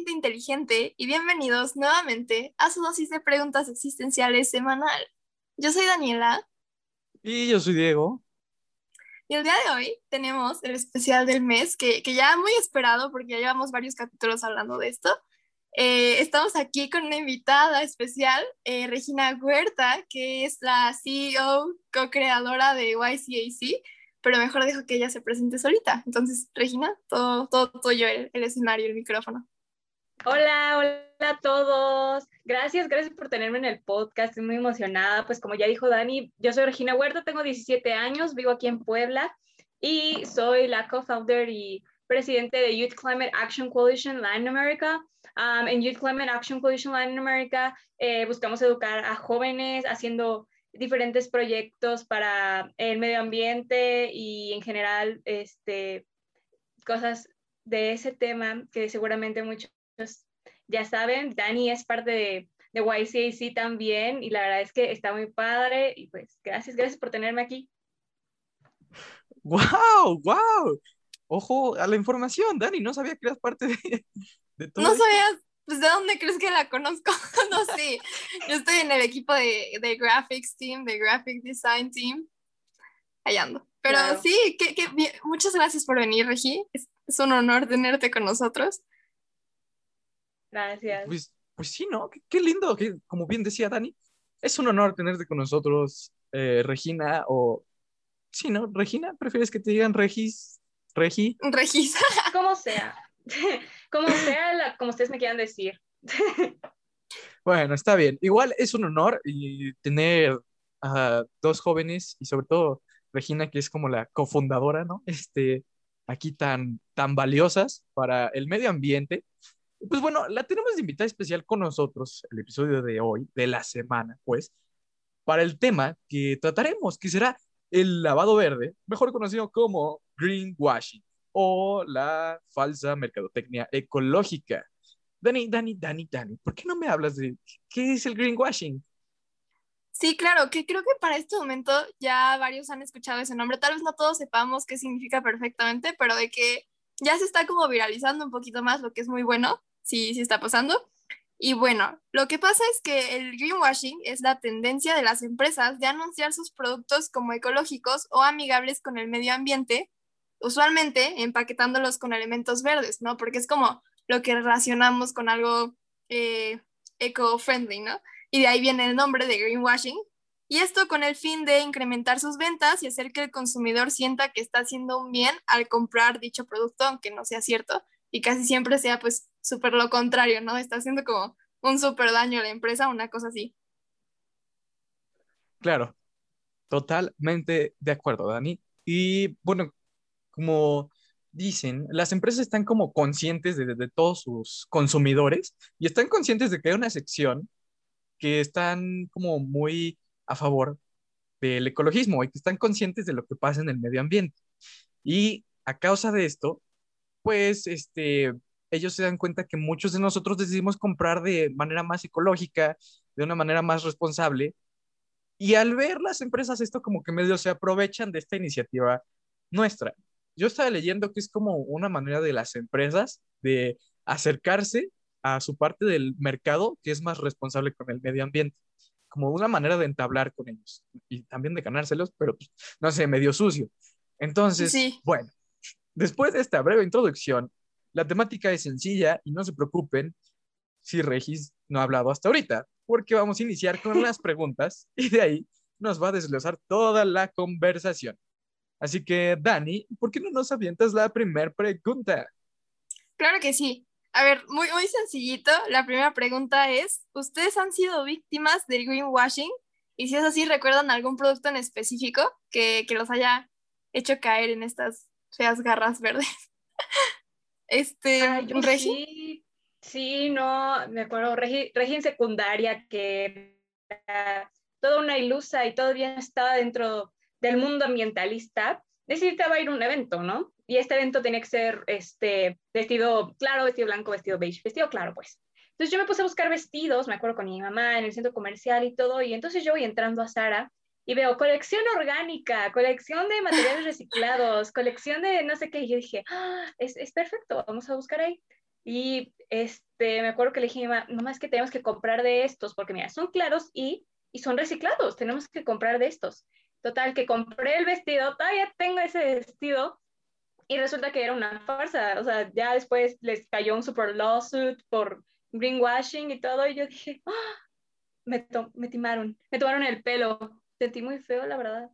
Altamente Inteligente y bienvenidos nuevamente a su dosis de preguntas existenciales semanal. Yo soy Daniela. Y yo soy Diego. Y el día de hoy tenemos el especial del mes, que, que ya muy esperado porque ya llevamos varios capítulos hablando de esto. Eh, estamos aquí con una invitada especial, eh, Regina Huerta, que es la CEO, co-creadora de YCAC, pero mejor dejo que ella se presente solita. Entonces, Regina, todo, todo tuyo, el, el escenario, el micrófono. Hola, hola a todos. Gracias, gracias por tenerme en el podcast. Estoy muy emocionada. Pues como ya dijo Dani, yo soy Regina Huerta, tengo 17 años, vivo aquí en Puebla y soy la co-founder y presidente de Youth Climate Action Coalition Latin America. Um, en Youth Climate Action Coalition Latin America eh, buscamos educar a jóvenes haciendo diferentes proyectos para el medio ambiente y en general este, cosas de ese tema que seguramente muchos ya saben. Dani es parte de, de YCAC también y la verdad es que está muy padre y pues gracias, gracias por tenerme aquí. ¡Wow! ¡Wow! Ojo a la información, Dani, no sabía que eras parte de, de todo. No sabías, pues de dónde crees que la conozco. no sé, yo estoy en el equipo de, de Graphics Team, de Graphic Design Team, allá ando. Pero claro. sí, que, que, muchas gracias por venir, Regi. Es, es, un honor tenerte con nosotros. Gracias. Pues, pues sí, ¿no? Qué, qué, lindo, que, como bien decía Dani, es un honor tenerte con nosotros, eh, Regina, o... Sí, ¿no? Regina, ¿prefieres que te digan Regis? Regi. Regis. como sea. como sea, la, como ustedes me quieran decir. bueno, está bien. Igual es un honor y tener a dos jóvenes y sobre todo Regina, que es como la cofundadora, ¿no? Este, aquí tan, tan valiosas para el medio ambiente. Pues bueno, la tenemos de invitada especial con nosotros, el episodio de hoy, de la semana, pues, para el tema que trataremos, que será el lavado verde, mejor conocido como greenwashing o la falsa mercadotecnia ecológica. Dani, Dani, Dani, Dani, ¿por qué no me hablas de qué es el greenwashing? Sí, claro, que creo que para este momento ya varios han escuchado ese nombre. Tal vez no todos sepamos qué significa perfectamente, pero de que ya se está como viralizando un poquito más, lo que es muy bueno, sí, sí está pasando. Y bueno, lo que pasa es que el greenwashing es la tendencia de las empresas de anunciar sus productos como ecológicos o amigables con el medio ambiente, usualmente empaquetándolos con elementos verdes, ¿no? Porque es como lo que relacionamos con algo eh, eco-friendly, ¿no? Y de ahí viene el nombre de greenwashing. Y esto con el fin de incrementar sus ventas y hacer que el consumidor sienta que está haciendo un bien al comprar dicho producto, aunque no sea cierto, y casi siempre sea pues súper lo contrario, ¿no? Está haciendo como un súper daño a la empresa, una cosa así. Claro, totalmente de acuerdo, Dani. Y bueno, como dicen, las empresas están como conscientes de, de, todos sus consumidores y están conscientes de que hay una sección que están como muy a favor del ecologismo y que están conscientes de lo que pasa en el medio ambiente. Y a causa de esto, pues este, ellos se dan cuenta que muchos de nosotros decidimos comprar de manera más ecológica, de una manera más responsable. Y al ver las empresas esto como que medio se aprovechan de esta iniciativa nuestra. Yo estaba leyendo que es como una manera de las empresas de acercarse a su parte del mercado que es más responsable con el medio ambiente, como una manera de entablar con ellos y también de ganárselos, pero pues, no sé, medio sucio. Entonces, sí. bueno, después de esta breve introducción, la temática es sencilla y no se preocupen si Regis no ha hablado hasta ahorita, porque vamos a iniciar con las preguntas y de ahí nos va a desglosar toda la conversación. Así que, Dani, ¿por qué no nos avientas la primera pregunta? Claro que sí. A ver, muy, muy sencillito. La primera pregunta es, ¿ustedes han sido víctimas del greenwashing? Y si es así, ¿recuerdan algún producto en específico que, que los haya hecho caer en estas feas garras verdes? Este, Ay, Regi. Sí, sí, no, me acuerdo, Regi, Regi en secundaria, que era toda una ilusa y todavía estaba dentro del mundo ambientalista, necesitaba ir a un evento, ¿no? Y este evento tenía que ser este, vestido claro, vestido blanco, vestido beige, vestido claro, pues. Entonces yo me puse a buscar vestidos, me acuerdo con mi mamá en el centro comercial y todo, y entonces yo voy entrando a Sara y veo colección orgánica, colección de materiales reciclados, colección de no sé qué, y yo dije, ah, es, es perfecto, vamos a buscar ahí. Y este, me acuerdo que le dije, no más que tenemos que comprar de estos, porque mira, son claros y, y son reciclados, tenemos que comprar de estos. Total, que compré el vestido, todavía tengo ese vestido y resulta que era una farsa. O sea, ya después les cayó un super lawsuit por greenwashing y todo y yo dije, ¡Ah! me, me timaron, me tomaron el pelo. Sentí muy feo, la verdad.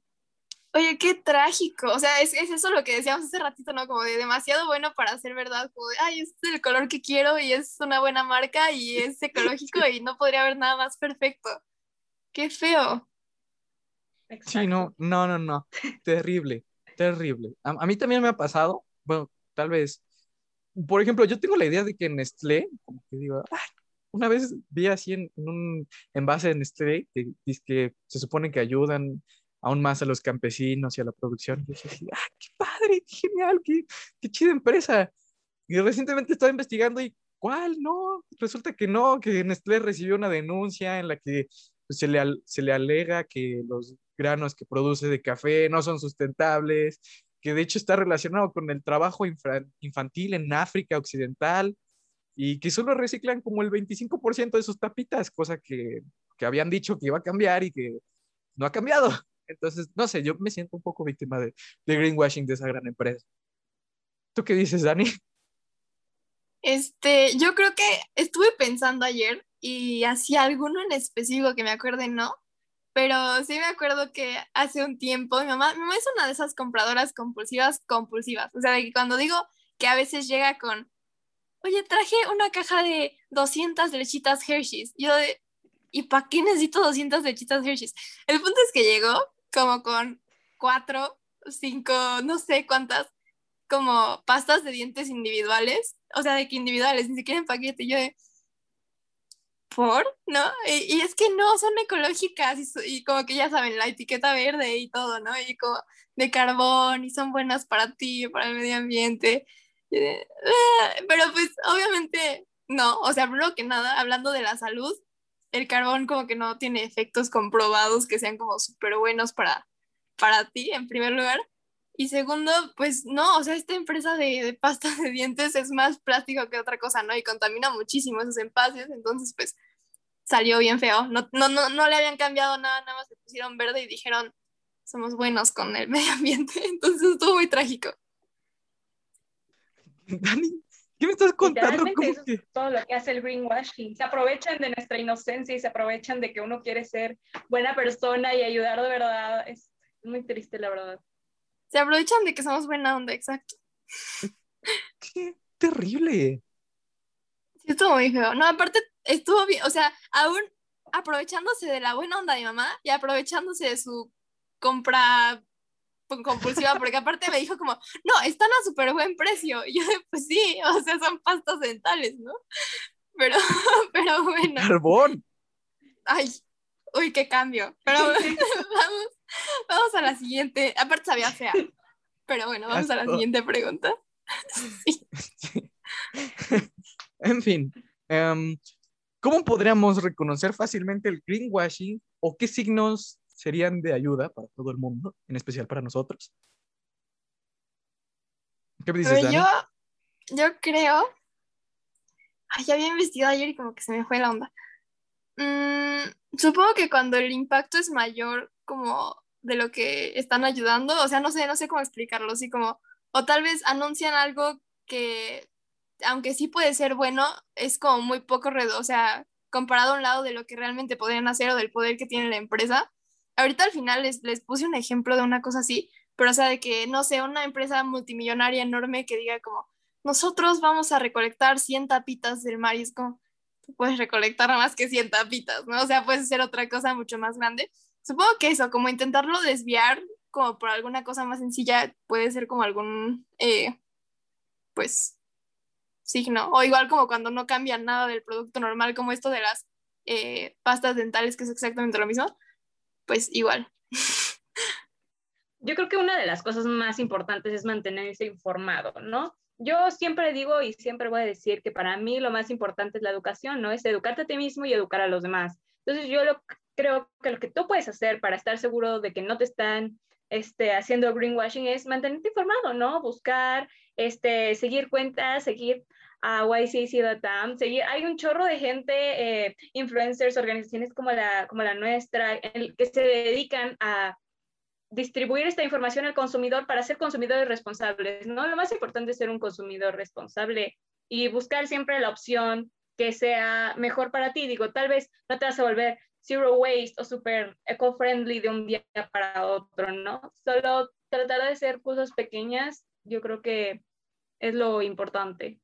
Oye, qué trágico. O sea, es, es, eso lo que decíamos hace ratito, ¿no? Como de demasiado bueno para ser verdad. Como de, ay, este es el color que quiero y es una buena marca y es ecológico y no podría haber nada más perfecto. Qué feo. Sí, no, no, no, no. Terrible, terrible. A, mí también me ha pasado, bueno, tal vez, por ejemplo, yo tengo la idea de que Nestlé, como que digo, una vez vi así en, un envase de Nestlé que, que se supone que ayudan aún más a los campesinos y a la producción. Y dije, ¡ah, qué padre, qué genial, qué, qué chida empresa! Y recientemente estaba investigando y, ¿cuál? No, resulta que no, que Nestlé recibió una denuncia en la que pues, se, le, se le alega que los granos que produce de café no son sustentables, que de hecho está relacionado con el trabajo infantil en África Occidental y que solo reciclan como el 25% de sus tapitas, cosa que, que, habían dicho que iba a cambiar y que no ha cambiado. Entonces, no sé, yo me siento un poco víctima de, de greenwashing de esa gran empresa. ¿Tú qué dices, Dani? Este, yo creo que estuve pensando ayer y hacía alguno en específico que me acuerde, ¿no? pero sí me acuerdo que hace un tiempo mi mamá, mi mamá es una de esas compradoras compulsivas, compulsivas. O sea, de que cuando digo que a veces llega con, oye, traje una caja de 200 lechitas Hershey's. Yo de, ¿y para qué necesito 200 lechitas Hershey's? El punto es que llegó como con cuatro, cinco, no sé cuántas, como pastas de dientes individuales. O sea, de que individuales, ni siquiera en paquete. Y yo de, ¿por? ¿No? Y, es que no, son ecológicas y, como que ya saben, la etiqueta verde y todo, ¿no? Y como de carbón y son buenas para ti, para el medio ambiente. Ah", pero pues obviamente no, o sea, primero que nada, hablando de la salud, el carbón como que no tiene efectos comprobados que sean como súper buenos para, para ti, en primer lugar. Y segundo, pues no, o sea, esta empresa de, de pasta de dientes es más plástico que otra cosa, ¿no? Y contamina muchísimo esos envases, entonces pues salió bien feo. No, no, no, no le habían cambiado nada, nada más le pusieron verde y dijeron, somos buenos con el medio ambiente. Entonces estuvo muy trágico. Dani, ¿qué me estás contando? Eso es todo lo que hace el greenwashing. Se aprovechan de nuestra inocencia y se aprovechan de que uno quiere ser buena persona y ayudar de verdad. Es muy triste, la verdad. Se aprovechan de que somos buena onda, exacto. Qué terrible. Sí, estuvo muy feo. No, aparte estuvo bien, o sea, aún aprovechándose de la buena onda de mi mamá y aprovechándose de su compra compulsiva, porque aparte me dijo como, no, están a súper buen precio. Y yo, pues sí, o sea, son pastas dentales, ¿no? Pero, pero bueno. Carbón. Ay, uy, qué cambio. Pero vamos, vamos a la siguiente. Aparte sabía fea. Pero bueno, vamos a la siguiente pregunta. En fin, em, ¿cómo podríamos reconocer fácilmente el greenwashing o qué signos serían de ayuda para todo el mundo, en especial para nosotros? ¿Qué me dices, Dani? Yo, yo creo... Ay, ya había investigado ayer y como que se me fue la onda. Mm, supongo que cuando el impacto es mayor como de lo que están ayudando, o sea, no sé, no sé cómo explicarlo, así como, o tal vez anuncian algo que, aunque sí puede ser bueno, es como muy poco, o sea, comparado a un lado de lo que realmente podrían hacer o del poder que tiene la empresa. Ahorita al final les, les puse un ejemplo de una cosa así, pero o sea, de que, no sé, una empresa multimillonaria enorme que diga como, nosotros vamos a recolectar 100 tapitas del mar y es como, tú puedes recolectar más que 100 tapitas, ¿no? O sea, puedes hacer otra cosa mucho más grande. Supongo que eso, como intentarlo desviar como por alguna cosa más sencilla, puede ser como algún, eh, pues, signo. O igual como cuando no cambia nada del producto normal, como esto de las eh, pastas dentales, que es exactamente lo mismo, pues igual. Yo creo que una de las cosas más importantes es mantenerse informado, ¿no? Yo siempre digo y siempre voy a decir que para mí lo más importante es la educación, ¿no? Es educarte a ti mismo y educar a los demás. Entonces yo lo, creo que lo que tú puedes hacer para estar seguro de que no te están este, haciendo greenwashing es mantenerte informado, ¿no? Buscar, este, seguir cuentas, seguir a YCC Latam. Hay un chorro de gente, eh, influencers, organizaciones como la, como la nuestra, que se dedican a distribuir esta información al consumidor para ser consumidores responsables, ¿no? Lo más importante es ser un consumidor responsable y buscar siempre la opción que sea mejor para ti. Digo, tal vez no te vas a volver zero waste o super eco-friendly de un día para otro, ¿no? Solo tratar de hacer cosas pequeñas, yo creo que es lo importante.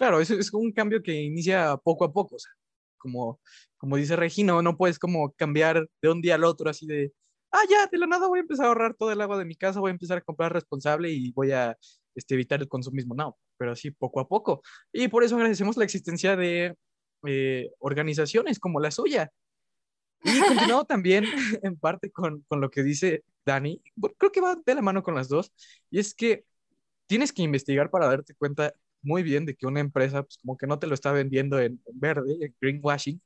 Claro, es, es un cambio que inicia poco a poco, o sea, como, como dice Regina, no puedes como cambiar de un día al otro así de, ah, ya, de la nada voy a empezar a ahorrar todo el agua de mi casa, voy a empezar a comprar responsable y voy a este, evitar el consumismo, no, pero así poco a poco. Y por eso agradecemos la existencia de eh, organizaciones como la suya. Y continuado también en parte con, con lo que dice Dani, creo que va de la mano con las dos, y es que tienes que investigar para darte cuenta muy bien de que una empresa, pues como que no te lo está vendiendo en, verde, en greenwashing,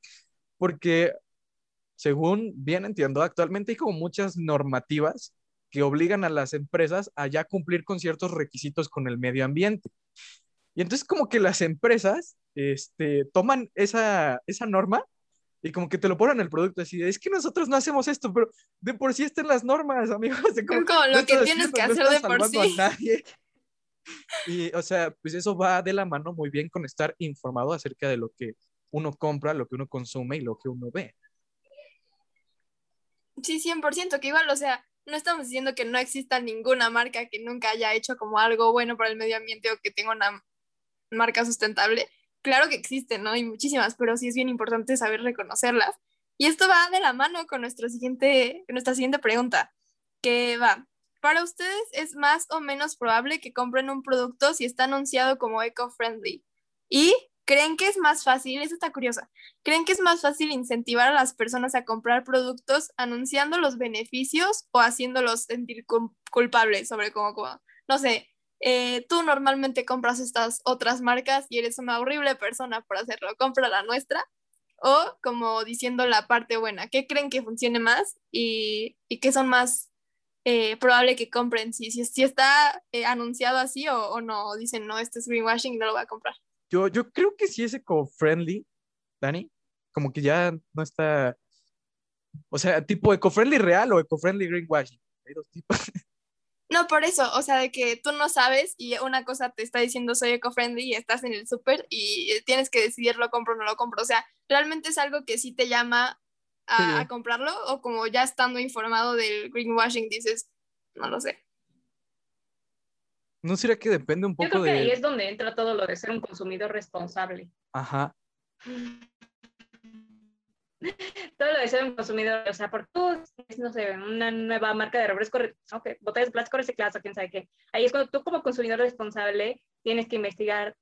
porque según bien entiendo, actualmente hay como muchas normativas que obligan a las empresas a ya cumplir con ciertos requisitos con el medio ambiente. Y entonces como que las empresas este, toman esa, esa norma y como que te lo ponen en el producto así, es que nosotros no hacemos esto, pero de por sí están las normas, amigos. De como, lo que tienes que hacer de por sí. Y, o sea, pues eso va de la mano muy bien con estar informado acerca de lo que uno compra, lo que uno consume y lo que uno ve. Sí, 100%, que igual, o sea, no estamos diciendo que no exista ninguna marca que nunca haya hecho como algo bueno para el medio ambiente o que tenga una marca sustentable. Claro que existen, ¿no? Hay muchísimas, pero sí es bien importante saber reconocerlas. Y esto va de la mano con nuestro siguiente, nuestra siguiente pregunta, que va, para ustedes es más o menos probable que compren un producto si está anunciado como eco-friendly. Y creen que es más fácil, eso está curiosa, creen que es más fácil incentivar a las personas a comprar productos anunciando los beneficios o haciéndolos sentir culpables sobre cómo, no sé, eh, tú normalmente compras estas otras marcas y eres una horrible persona por hacerlo, compra la nuestra. O como diciendo la parte buena, ¿qué creen que funcione más y, y qué son más eh, probable que compren si, si, si está eh, anunciado así o, o, no, dicen, no, este es greenwashing y no lo voy a comprar. Yo, yo creo que sí es eco-friendly, Dani, como que ya no está, o sea, tipo eco-friendly real o eco-friendly greenwashing. Hay dos tipos. No, por eso, o sea, de que tú no sabes y una cosa te está diciendo soy eco-friendly y estás en el súper y tienes que decidir lo compro o no lo compro. O sea, realmente es algo que sí te llama a, comprarlo o como ya estando informado del greenwashing dices, no lo sé. ¿No será que depende un poco Yo creo que de... ahí es donde entra todo lo de ser un consumidor responsable. Ajá. todo lo de ser un consumidor, o sea, por tú, no sé, una nueva marca de refresco, ok, botellas de plástico recicladas o quién sabe qué. Ahí es cuando tú como consumidor responsable tienes que investigar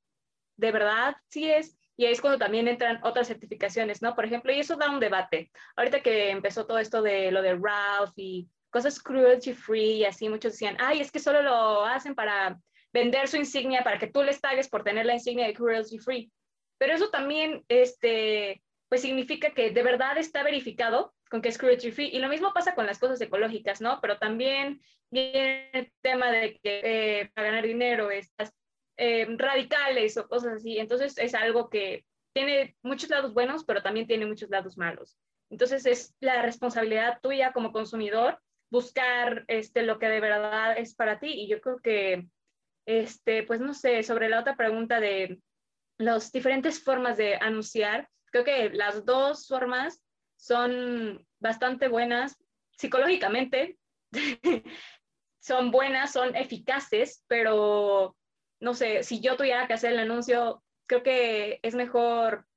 de verdad si es y ahí es cuando también entran otras certificaciones, ¿no? Por ejemplo, y eso da un debate. Ahorita que empezó todo esto de lo de Ralph y cosas cruelty free y así, muchos decían, ay, es que solo lo hacen para vender su insignia, para que tú les pagues por tener la insignia de cruelty free. Pero eso también, este, pues significa que de verdad está verificado con que es cruelty free. Y lo mismo pasa con las cosas ecológicas, ¿no? Pero también viene el tema de que eh, para ganar dinero estás eh, radicales o cosas así. Entonces es algo que tiene muchos lados buenos, pero también tiene muchos lados malos. Entonces es la responsabilidad tuya como consumidor buscar este, lo que de verdad es para ti. Y yo creo que, este, pues no sé, sobre la otra pregunta de las diferentes formas de anunciar, creo que las dos formas son bastante buenas psicológicamente, son buenas, son eficaces, pero no sé, si yo tuviera que hacer el anuncio, creo que es mejor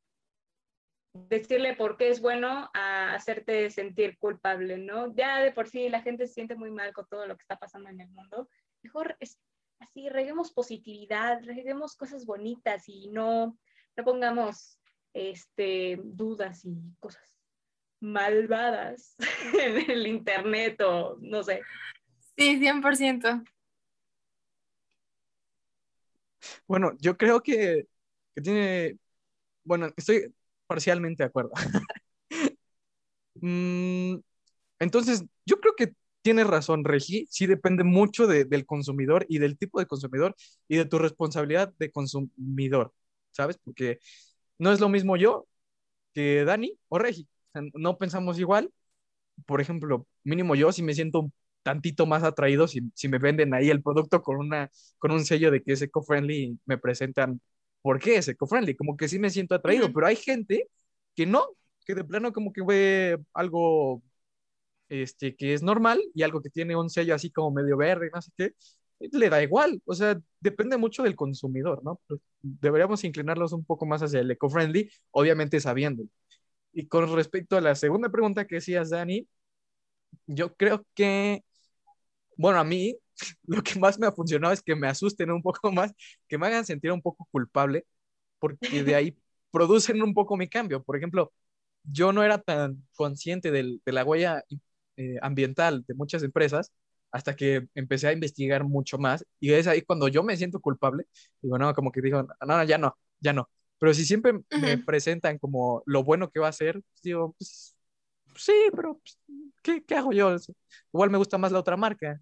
decirle por qué es bueno a hacerte sentir culpable, ¿no? Ya de por sí la gente se siente muy mal con todo lo que está pasando en el mundo. Mejor es así, reguemos positividad, reguemos cosas bonitas y no, no pongamos este, dudas y cosas malvadas en el internet o no sé. Sí, 100%. Bueno, yo creo que, tiene, bueno, estoy parcialmente de acuerdo. Mm, entonces, yo creo que tienes razón, Regi, sí depende mucho del consumidor y del tipo de consumidor y de tu responsabilidad de consumidor, ¿sabes? Porque no es lo mismo yo que Dani o Regi. no pensamos igual. Por ejemplo, mínimo yo si me siento un tantito más atraído si, si me venden ahí el producto con, una, con un sello de que es eco-friendly y me presentan por qué es eco-friendly. Como que sí me siento atraído, pero hay gente que no, que de plano como que ve algo este, que es normal y algo que tiene un sello así como medio verde, no sé qué, le da igual. O sea, depende mucho del consumidor, ¿no? Pues, deberíamos inclinarlos un poco más hacia el eco-friendly, obviamente sabiendo. Y con respecto a la segunda pregunta que decías, Dani, yo creo que, bueno, a mí lo que más me ha funcionado es que me asusten un poco más, que me hagan sentir un poco culpable, porque de ahí producen un poco mi cambio. Por ejemplo, yo no era tan consciente del, de la huella eh, ambiental de muchas empresas hasta que empecé a investigar mucho más y es ahí cuando yo me siento culpable, digo, no, como que digo, no, no, ya no, ya no. Pero si siempre me presentan como lo bueno que va a ser, pues digo, pues, sí, pero pues, ¿qué, ¿qué, hago yo? Igual me gusta más la otra marca.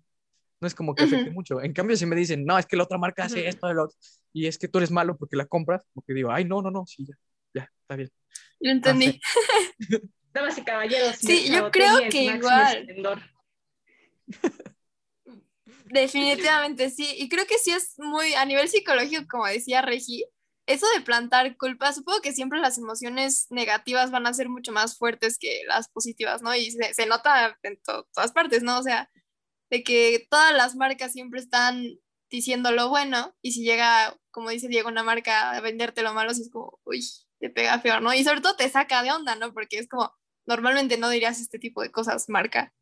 No es como que afecte mucho. En cambio, si me dicen, no, es que la otra marca hace esto, de y es que tú eres malo porque la compras, porque digo, ay, no, no, no, sí, ya, ya, está bien. Lo entendí. Damas y caballeros. Sí, yo creo que igual. Definitivamente sí, y creo que sí es muy a nivel psicológico, como decía Regi, eso de plantar culpa, supongo que siempre las emociones negativas van a ser mucho más fuertes que las positivas, ¿no? Y se, nota en todas partes, ¿no? O sea, de que todas las marcas siempre están diciendo lo bueno y si llega, como dice Diego, una marca a venderte lo malo, es como, uy, te pega feo, ¿no? Y sobre todo te saca de onda, ¿no? Porque es como, normalmente no dirías este tipo de cosas, marca.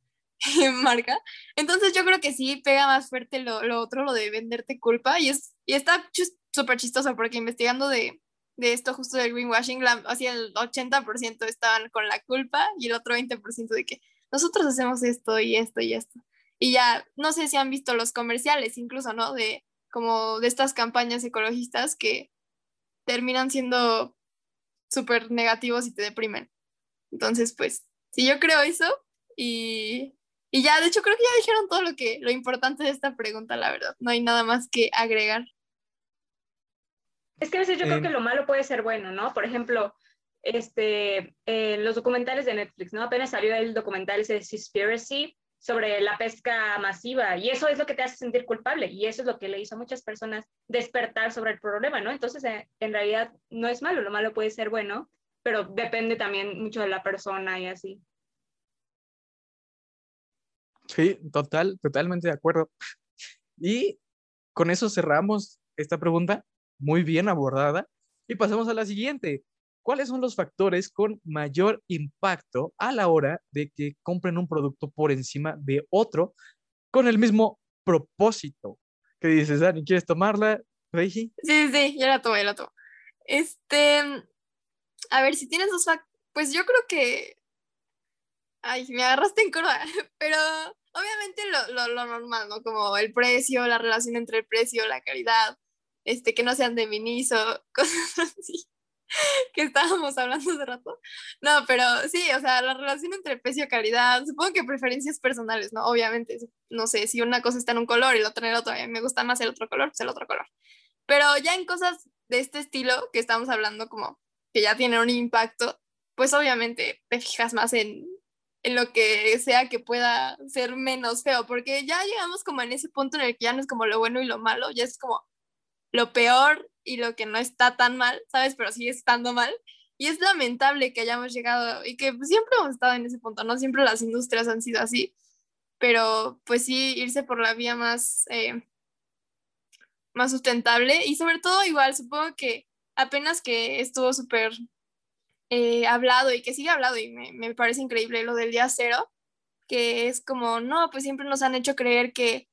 marca. Entonces yo creo que sí pega más fuerte lo, lo otro, lo de venderte culpa. Y, es, y está súper chistoso porque investigando de, de, esto justo del greenwashing, la, así el 80% estaban con la culpa y el otro 20% de que nosotros hacemos esto y esto y esto. Y ya, no sé si han visto los comerciales incluso, ¿no? De como de estas campañas ecologistas que terminan siendo súper negativos y te deprimen. Entonces, pues, sí, yo creo eso y, y, ya, de hecho, creo que ya dijeron todo lo que, lo importante de esta pregunta, la verdad. No hay nada más que agregar. Es que a veces yo creo que lo malo puede ser bueno, ¿no? Por ejemplo, este, eh, los documentales de Netflix, ¿no? Apenas salió el documental ese de Seaspiracy sobre la pesca masiva y eso es lo que te hace sentir culpable y eso es lo que le hizo a muchas personas despertar sobre el problema, ¿no? Entonces, eh, en realidad no es malo, lo malo puede ser bueno pero depende también mucho de la persona y así. Sí, total, totalmente de acuerdo. Y con eso cerramos esta pregunta, muy bien abordada, y pasamos a la siguiente. ¿Cuáles son los factores con mayor impacto a la hora de que compren un producto por encima de otro con el mismo propósito? ¿Qué dices, Dani? ¿Quieres tomarla, Reiji? Sí, sí, ya la tomo, ya la tomo. Este, a ver, si tienes dos factores, pues yo creo que... Ay, me agarraste en curva, pero obviamente lo, lo, lo, normal, ¿no? Como el precio, la relación entre el precio, la calidad, este, que no sean de miniso, cosas así que estábamos hablando hace rato. No, pero sí, o sea, la relación entre precio y calidad, supongo que preferencias personales, ¿no? Obviamente, no sé, si una cosa está en un color y la otra en el otro, mí me gusta más el otro color, pues el otro color. Pero ya en cosas de este estilo que estamos hablando, como que ya tienen un impacto, pues obviamente te fijas más en, en lo que sea que pueda ser menos feo, porque ya llegamos como en ese punto en el que ya no es como lo bueno y lo malo, ya es como lo peor y lo que no está tan mal, ¿sabes? Pero sigue estando mal. Y es lamentable que hayamos llegado y que siempre hemos estado en ese punto, no siempre las industrias han sido así, pero pues sí, irse por la vía más, eh, más sustentable y sobre todo igual, supongo que apenas que estuvo súper eh, hablado y que sigue hablado y me, me, parece increíble lo del día cero, que es como, no, pues siempre nos han hecho creer que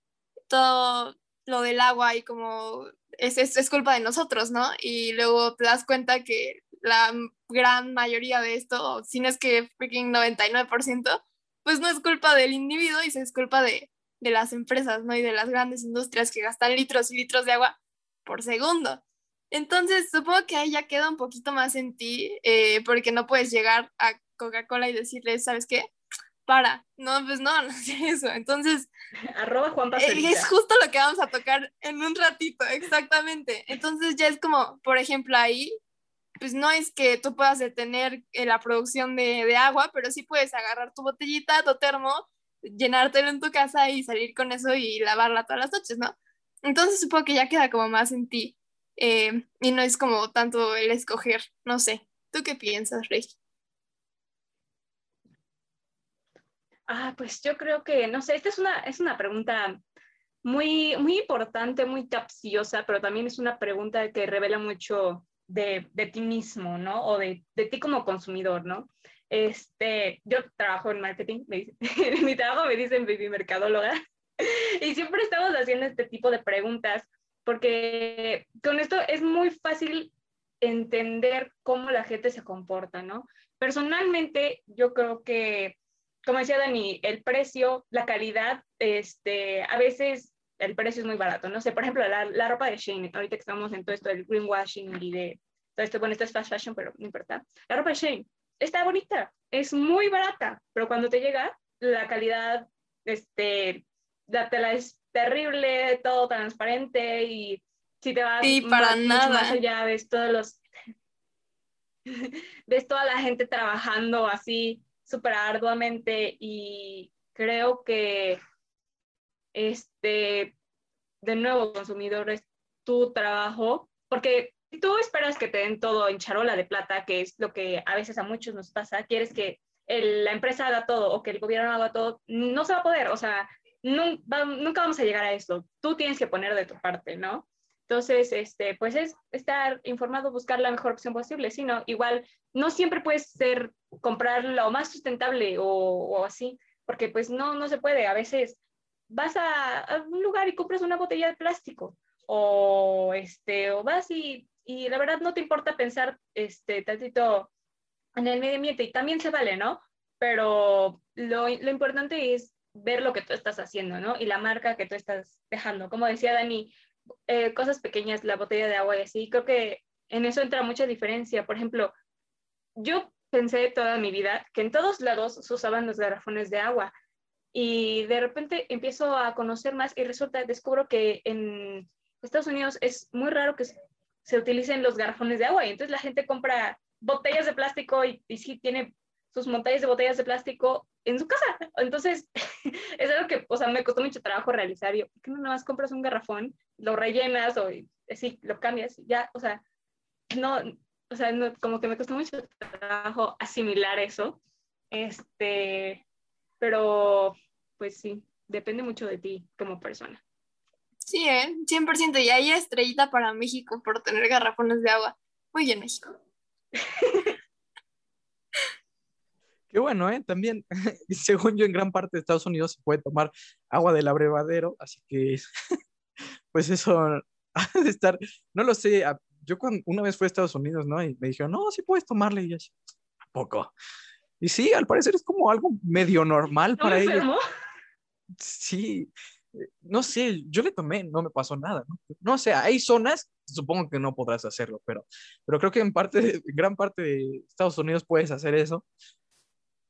todo lo del agua y como es, es, es culpa de nosotros, ¿no? Y luego te das cuenta que la gran mayoría de esto, si no es que freaking 99%, pues no es culpa del individuo y es culpa de, de las empresas, ¿no? Y de las grandes industrias que gastan litros y litros de agua por segundo. Entonces, supongo que ahí ya queda un poquito más en ti, eh, porque no puedes llegar a Coca-Cola y decirles, ¿sabes qué? Para. No, pues no, no sé eso. Entonces, Arroba Juan eh, Pastelita. es justo lo que vamos a tocar en un ratito, exactamente. Entonces ya es como, por ejemplo, ahí, pues no es que tú puedas detener eh, la producción de, de agua, pero sí puedes agarrar tu botellita, tu termo, llenártelo en tu casa y salir con eso y lavarla todas las noches, ¿no? Entonces supongo que ya queda como más en ti eh, y no es como tanto el escoger, no sé. ¿Tú qué piensas, Rey? Ah, pues yo creo que, no sé, esta es una, es una pregunta muy, muy importante, muy capciosa, pero también es una pregunta que revela mucho de, de ti mismo, ¿no? O de, de ti como consumidor, ¿no? Este, yo trabajo en marketing, me en mi trabajo me dicen baby mercadóloga, y siempre estamos haciendo este tipo de preguntas, porque con esto es muy fácil entender cómo la gente se comporta, ¿no? Personalmente, yo creo que como decía Dani, el precio, la calidad, este, a veces el precio es muy barato. No sé, por ejemplo, la, la ropa de Shane, ahorita que estamos en todo esto del greenwashing y de todo esto, bueno, esto es fast fashion, pero no importa. La ropa de Shane está bonita, es muy barata, pero cuando te llega, la calidad, este, la tela es terrible, todo transparente y si te vas Sí, para mucho nada. más allá, ves todos los... ves toda la gente trabajando así súper arduamente y creo que este, de nuevo, consumidor, es tu trabajo, porque tú esperas que te den todo en charola de plata, que es lo que a veces a muchos nos pasa, quieres que la empresa haga todo o que el gobierno haga todo, no se va a poder, o sea, nun- va- nunca vamos a llegar a eso, tú tienes que poner de tu parte, ¿no? Entonces, este, pues es estar informado, buscar la mejor opción posible, si no, igual no siempre puedes ser, comprar lo más sustentable o, o así, porque pues no, no se puede, a veces vas a, a un lugar y compras una botella de plástico o, este, o vas y, y la verdad no te importa pensar este, tantito en el medio ambiente y también se vale, ¿no? Pero lo, lo importante es ver lo que tú estás haciendo, ¿no? Y la marca que tú estás dejando. Como decía Dani, eh, cosas pequeñas, la botella de agua y así, creo que en eso entra mucha diferencia. Por ejemplo, yo pensé toda mi vida que en todos lados se usaban los garrafones de agua y de repente empiezo a conocer más y resulta, descubro que en Estados Unidos es muy raro que se- utilicen los garrafones de agua y entonces la gente compra botellas de plástico y, y sí tiene sus montañas de botellas de plástico en su casa. Entonces, es algo que, o sea, me costó mucho trabajo realizar. Yo, ¿por qué no nada más compras un garrafón, lo rellenas o así, lo cambias ya? O sea, no, o sea, no, como que me costó mucho trabajo asimilar eso. Este, pero, pues sí, depende mucho de ti como persona. Sí, ¿eh? 100%. Y ahí estrellita para México por tener garrafones de agua. Muy bien, México. Qué bueno, ¿eh? También, según yo, en gran parte de Estados Unidos se puede tomar agua del abrevadero, así que, pues eso ha de estar, no lo sé, yo cuando una vez fui a Estados Unidos, ¿no? Y me dijeron, no, sí puedes tomarle, y yo así, ¿a poco? Y sí, al parecer es como algo medio normal ¿No para me ellos. Sí, eh, no sé, yo le tomé, no me pasó nada, ¿no? No sé, hay zonas, supongo que no podrás hacerlo, pero, pero creo que en parte, en gran parte de Estados Unidos puedes hacer eso.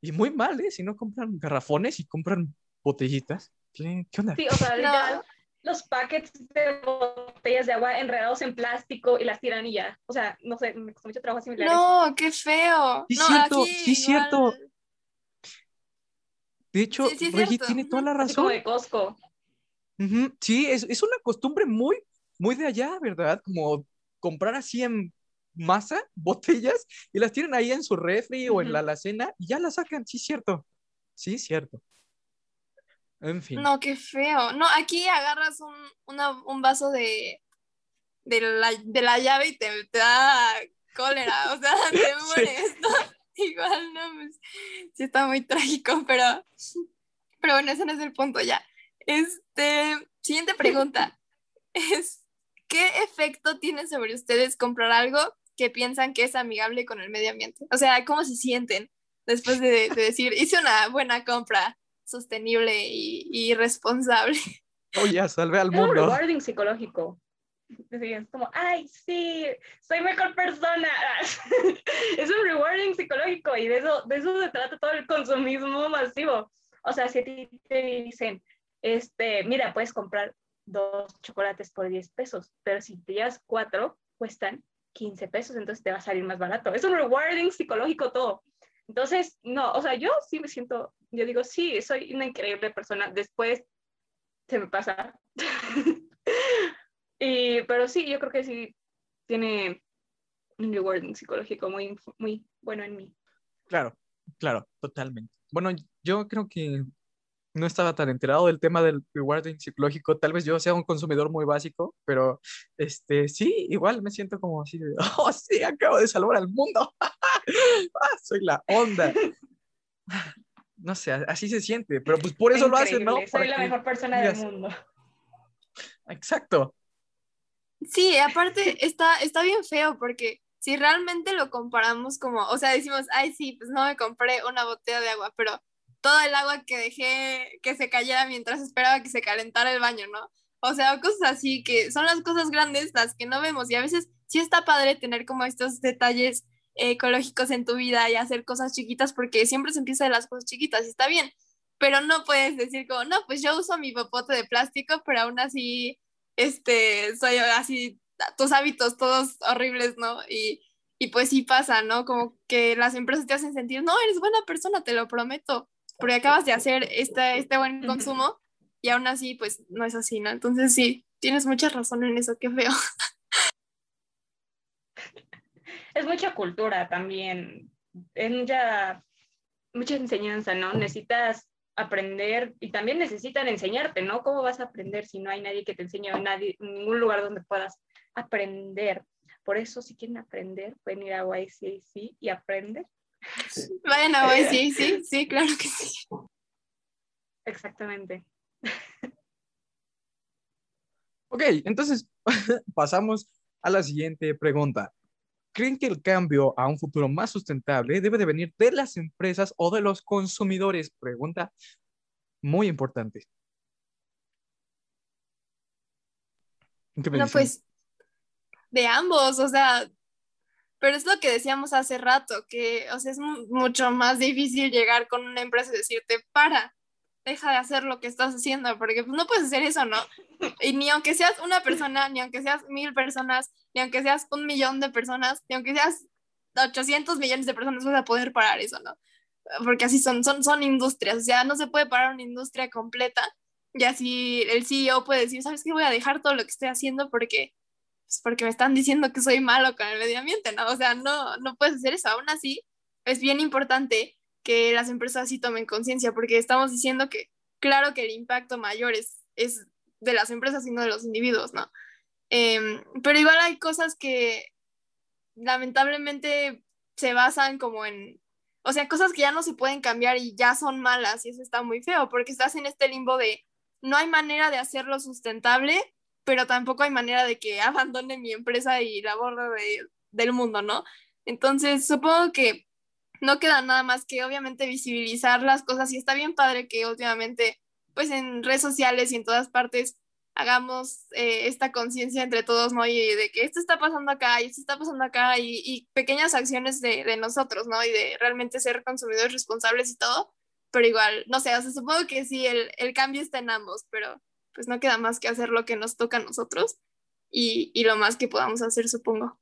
Y muy mal, ¿eh? Si no compran garrafones y compran botellitas. ¿Qué, qué onda? Sí, o sea, No. los paquetes de botellas de agua enredados en plástico y las tiran y ya. O sea, no sé, me costó mucho trabajo asimilar eso. No, qué feo. Sí, no, cierto, aquí sí, cierto. igual- De hecho, Sí, sí, Regi cierto. tiene toda la Así como razón. de Costco. Sí, es, es una costumbre muy, muy de allá, ¿verdad? Como comprar así en masa botellas y las tienen ahí en su refri o en la alacena y ya las sacan. Sí, cierto. Sí, cierto. En fin. No, qué feo. No, aquí agarras un, una- un vaso de, de, la, de la llave y te, te da cólera, o sea, te mueres, ¿no? Igual, no, pues, sí está muy trágico, pero, pero bueno, ese no es el punto ya. Este, siguiente pregunta es, ¿qué efecto tiene sobre ustedes comprar algo que piensan que es amigable con el medio ambiente? O sea, ¿cómo se sienten después de, de decir, hice una buena compra? sostenible y, y responsable. Oh, ya, salvé al Es un mundo. rewarding psicológico. es como, ay, sí, soy mejor persona. es un rewarding psicológico y de eso, de eso se trata todo el consumismo masivo. O sea, si a ti te dicen, este, mira, puedes comprar dos chocolates por 10 pesos, pero si te llevas cuatro, cuestan 15 pesos, entonces te va a salir más barato. Es un rewarding psicológico todo. Entonces, no, o sea, yo sí me siento, yo digo, sí, soy una increíble persona. Después se me pasa. y, pero sí, yo creo que sí tiene un rewarding psicológico muy, muy bueno en mí. Claro, claro, totalmente. Bueno, yo creo que no estaba tan enterado del tema del rewarding psicológico. Tal vez yo sea un consumidor muy básico, pero este, sí, igual me siento como así de, oh, sí, acabo de salvar al mundo. ah, soy la onda. No sé, así se siente, pero pues por eso lo hacen, ¿no? Soy la mejor persona del mundo. Exacto. Sí, aparte está, está bien feo porque si realmente lo comparamos como, o sea, decimos, ay, sí, pues no me compré una botella de agua, pero todo el agua que dejé que se cayera mientras esperaba que se calentara el baño, ¿no? O sea, cosas así que son las cosas grandes las que no vemos y a veces sí está padre tener como estos detalles ecológicos en tu vida y hacer cosas chiquitas porque siempre se empieza de las cosas chiquitas y está bien, pero no puedes decir como, no, pues yo uso mi popote de plástico, pero aún así, este, soy así, tus hábitos todos horribles, ¿no? Y, y pues sí pasa, ¿no? Como que las empresas te hacen sentir, no, eres buena persona, te lo prometo, porque acabas de hacer este, este buen consumo y aún así, pues no es así, ¿no? Entonces sí, tienes mucha razón en eso, qué feo. Es mucha cultura también, es mucha, mucha enseñanza, ¿no? Necesitas aprender y también necesitan enseñarte, ¿no? ¿Cómo vas a aprender si no hay nadie que te enseñe o nadie, ningún lugar donde puedas aprender? Por eso, si quieren aprender, pueden ir a YCAC y aprender Hoy, sí, sí, sí, claro que sí. Exactamente. Ok, entonces pasamos a la siguiente pregunta. ¿Creen que el cambio a un futuro más sustentable debe de venir de las empresas o de los consumidores? Pregunta muy importante. no, pues de ambos, o sea, pero es lo que decíamos hace rato, que o sea, es mucho más difícil llegar con una empresa y decirte, para, deja de hacer lo que estás haciendo, porque pues, no puedes hacer eso, ¿no? Y ni aunque seas una persona, ni aunque seas mil personas, ni aunque seas un millón de personas, ni aunque seas 800 millones de personas, vas a poder parar eso, ¿no? Porque así son, son, son industrias, o sea, no se puede parar una industria completa. Y así el CEO puede decir, ¿sabes qué? Voy a dejar todo lo que estoy haciendo porque pues porque me están diciendo que soy malo con el medio ambiente, ¿no? O sea, no, no puedes hacer eso. Aún así, es bien importante que las empresas sí tomen conciencia, porque estamos diciendo que, claro que el impacto mayor es, es de las empresas y no de los individuos, ¿no? Em, pero igual hay cosas que lamentablemente se basan como en, o sea, cosas que ya no se pueden cambiar y ya son malas y eso está muy feo, porque estás en este limbo de no hay manera de hacerlo sustentable, pero tampoco hay manera de que abandone mi empresa y la borre del mundo, ¿no? Entonces, supongo que no queda nada más que obviamente visibilizar las cosas y está bien padre que últimamente, pues en redes sociales y en todas partes hagamos eh, esta conciencia entre todos, ¿no? Y de que esto está pasando acá y esto está pasando acá y, pequeñas acciones de, de, nosotros, ¿no? Y de realmente ser consumidores responsables y todo, pero igual, no sé, o sea, supongo que sí, el, el cambio está en ambos, pero pues no queda más que hacer lo que nos toca a nosotros y, y lo más que podamos hacer, supongo.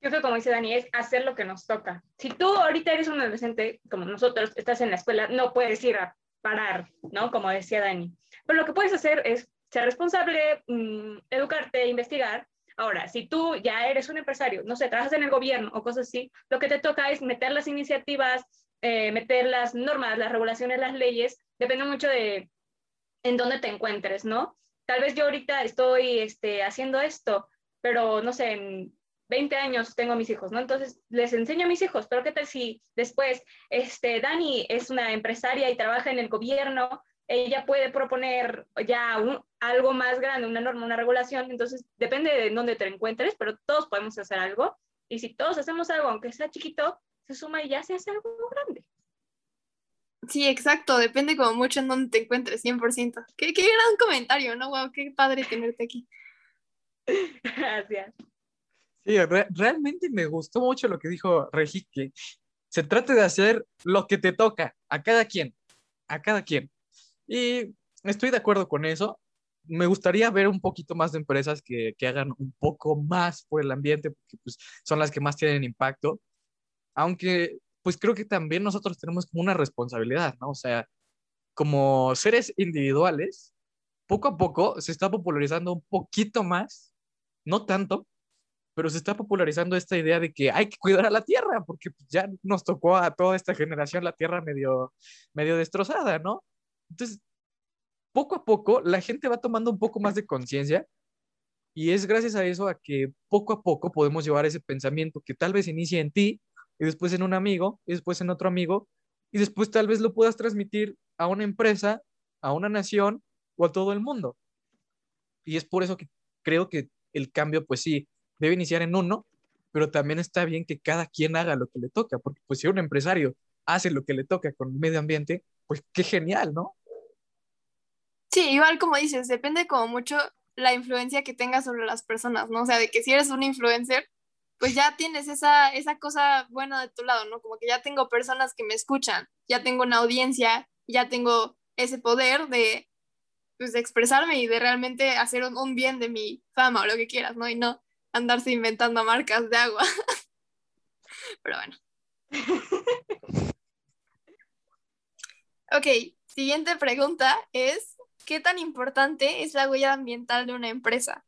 Yo creo, como dice Dani, es hacer lo que nos toca. Si tú ahorita eres un adolescente, como nosotros, estás en la escuela, no puedes ir a parar, ¿no? Como decía Dani. Pero lo que puedes hacer es ser responsable, mm, educarte, investigar. Ahora, si tú ya eres un empresario, no sé, trabajas en el gobierno o cosas así, lo que te toca es meter las iniciativas, eh, meter las normas, las regulaciones, las leyes depende mucho de en dónde te encuentres, ¿no? Tal vez yo ahorita estoy este, haciendo esto, pero no sé, en 20 años tengo mis hijos, ¿no? Entonces les enseño a mis hijos, pero ¿qué tal si después, este, Dani es una empresaria y trabaja en el gobierno, ella puede proponer ya algo más grande, una norma, una regulación, entonces depende de dónde te encuentres, pero todos podemos hacer algo, y si todos hacemos algo, aunque sea chiquito, se suma y ya se hace algo grande. Sí, exacto, depende como mucho en dónde te encuentres, 100%. Qué, qué gran comentario, ¿no? Wow, qué padre tenerte aquí. Gracias. Sí, realmente me gustó mucho lo que dijo Regi, que se trata de hacer lo que te toca a cada quien, a cada quien. Y estoy de acuerdo con eso. Me gustaría ver un poquito más de empresas que, que hagan un poco más por el ambiente, porque pues, son las que más tienen impacto. Aunque, pues creo que también nosotros tenemos como una responsabilidad, ¿no? O sea, como seres individuales, poco a poco se está popularizando un poquito más, no tanto, pero se está popularizando esta idea de que hay que cuidar a la tierra, porque ya nos tocó a toda esta generación la tierra medio, medio destrozada, ¿no? Entonces, poco a poco la gente va tomando un poco más de conciencia y es gracias a eso a que poco a poco podemos llevar ese pensamiento que tal vez inicie en ti y después en un amigo y después en otro amigo y después tal vez lo puedas transmitir a una empresa, a una nación o a todo el mundo. Y es por eso que creo que el cambio, pues sí, debe iniciar en uno, pero también está bien que cada quien haga lo que le toca, porque pues si un empresario hace lo que le toca con el medio ambiente, pues qué genial, ¿no? Sí, igual como dices, depende como mucho la influencia que tengas sobre las personas, ¿no? O sea, de que si eres un influencer, pues ya tienes esa, esa cosa buena de tu lado, ¿no? Como que ya tengo personas que me escuchan, ya tengo una audiencia, ya tengo ese poder de, pues, de expresarme y de realmente hacer un, un, bien de mi fama o lo que quieras, ¿no? Y no andarse inventando marcas de agua. Pero bueno. Ok, siguiente pregunta es, ¿Qué tan importante es la huella ambiental de una empresa?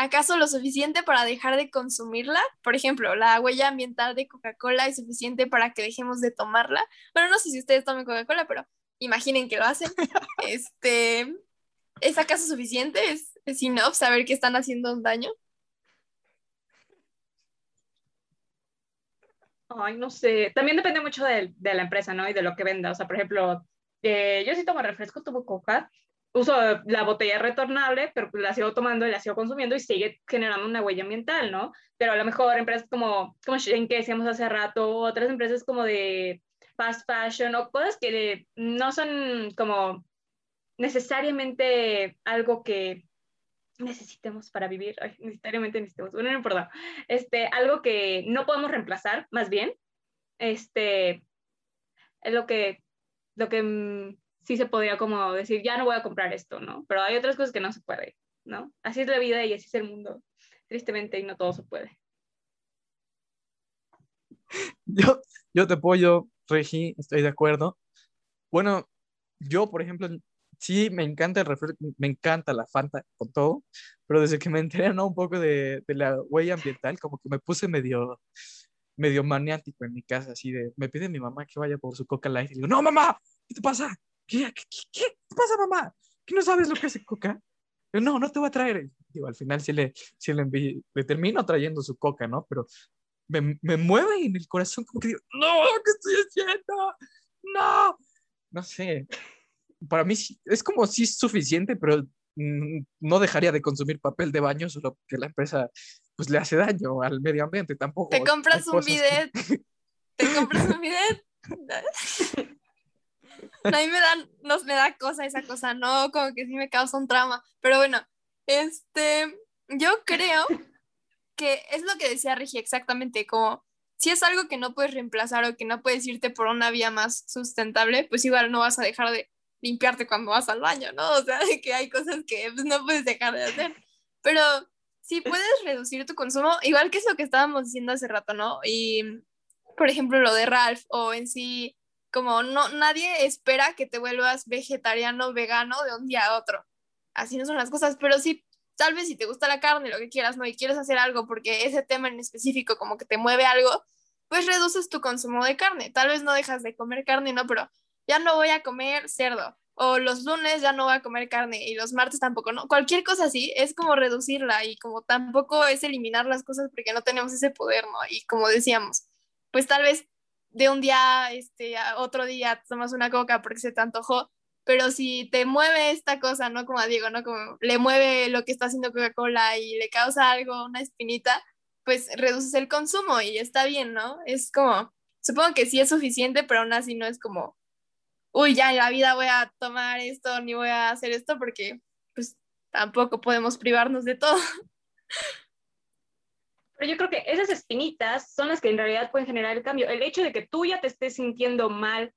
¿Acaso lo suficiente para dejar de consumirla? Por ejemplo, la huella ambiental de Coca-Cola es suficiente para que dejemos de tomarla. Bueno, no sé si ustedes tomen Coca-Cola, pero imaginen que lo hacen. Este, ¿Es acaso suficiente? ¿Es, es enough saber que están haciendo un daño? Ay, no sé. También depende mucho de, de, la empresa, ¿no? Y de lo que venda. O sea, por ejemplo, eh, yo sí tomo refresco, tomo coca, uso la botella retornable, pero pues la sigo tomando y la sigo consumiendo y sigue generando una huella ambiental, ¿no? Pero a lo mejor empresas como, como Shein, que decíamos hace rato, otras empresas como de fast fashion o cosas que no son como necesariamente algo que necesitemos para vivir, necesariamente necesitemos, bueno, no importa, este, algo que no podemos reemplazar, más bien, este, es lo que, lo que mm, sí se podría como decir, ya no voy a comprar esto, ¿no? Pero hay otras cosas que no se puede, ¿no? Así es la vida y así es el mundo, tristemente, y no todo se puede. Yo, yo te apoyo, Regi, estoy de acuerdo. Bueno, yo, por ejemplo, sí me encanta el refresco, me encanta la Fanta con todo, pero desde que me enteré ¿no? un poco de, de, la huella ambiental, como que me puse medio, medio maniático en mi casa, así de, me pide mi mamá que vaya por su Coca Light y digo, no, mamá, ¿qué te pasa? ¿Qué, qué, pasa, mamá? ¿Qué no sabes lo que hace Coca? no, no te voy a traer. Digo, al final sí le, sí le, le termino trayendo su Coca, ¿no? Pero me, me mueve en el corazón como que digo, no, ¿qué estoy haciendo? No, no sé. Para mí es como si es suficiente, pero mm, no dejaría de consumir papel de baño solo que la empresa pues le hace daño al medio ambiente tampoco. Te compras un bidet. Te compras un bidet. a mí me da, nos me da cosa esa cosa, no, como que sí me causa un trauma. Pero bueno, este, yo creo que es lo que decía Regi exactamente, como si es algo que no puedes reemplazar o que no puedes irte por una vía más sustentable, pues igual no vas a dejar de limpiarte cuando vas al baño, ¿no? O sea, que hay cosas que pues, no puedes dejar de hacer. Pero si puedes reducir tu consumo, igual que es lo que estábamos diciendo hace rato, ¿no? Y, por ejemplo, lo de Ralph o en sí como no, nadie espera que te vuelvas vegetariano, vegano de un día a otro. Así no son las cosas, pero sí, tal vez si te gusta la carne, lo que quieras, ¿no? Y quieres hacer algo porque ese tema en específico como que te mueve algo, pues reduces tu consumo de carne. Tal vez no dejas de comer carne, ¿no? Pero ya no voy a comer cerdo. O los lunes ya no voy a comer carne y los martes tampoco, ¿no? Cualquier cosa así es como reducirla y como tampoco es eliminar las cosas porque no tenemos ese poder, ¿no? Y como decíamos, pues tal vez de un día este, a otro día tomas una coca porque se te antojó, pero si te mueve esta cosa, ¿no? Como digo, ¿no? Como le mueve lo que está haciendo Coca-Cola y le causa algo, una espinita, pues reduces el consumo y está bien, ¿no? Es como, supongo que sí es suficiente, pero aún así no es como uy, ya en la vida voy a tomar esto ni voy a hacer esto porque pues tampoco podemos privarnos de todo. Pero yo creo que esas espinitas son las que en realidad pueden generar el cambio. El hecho de que tú ya te estés sintiendo mal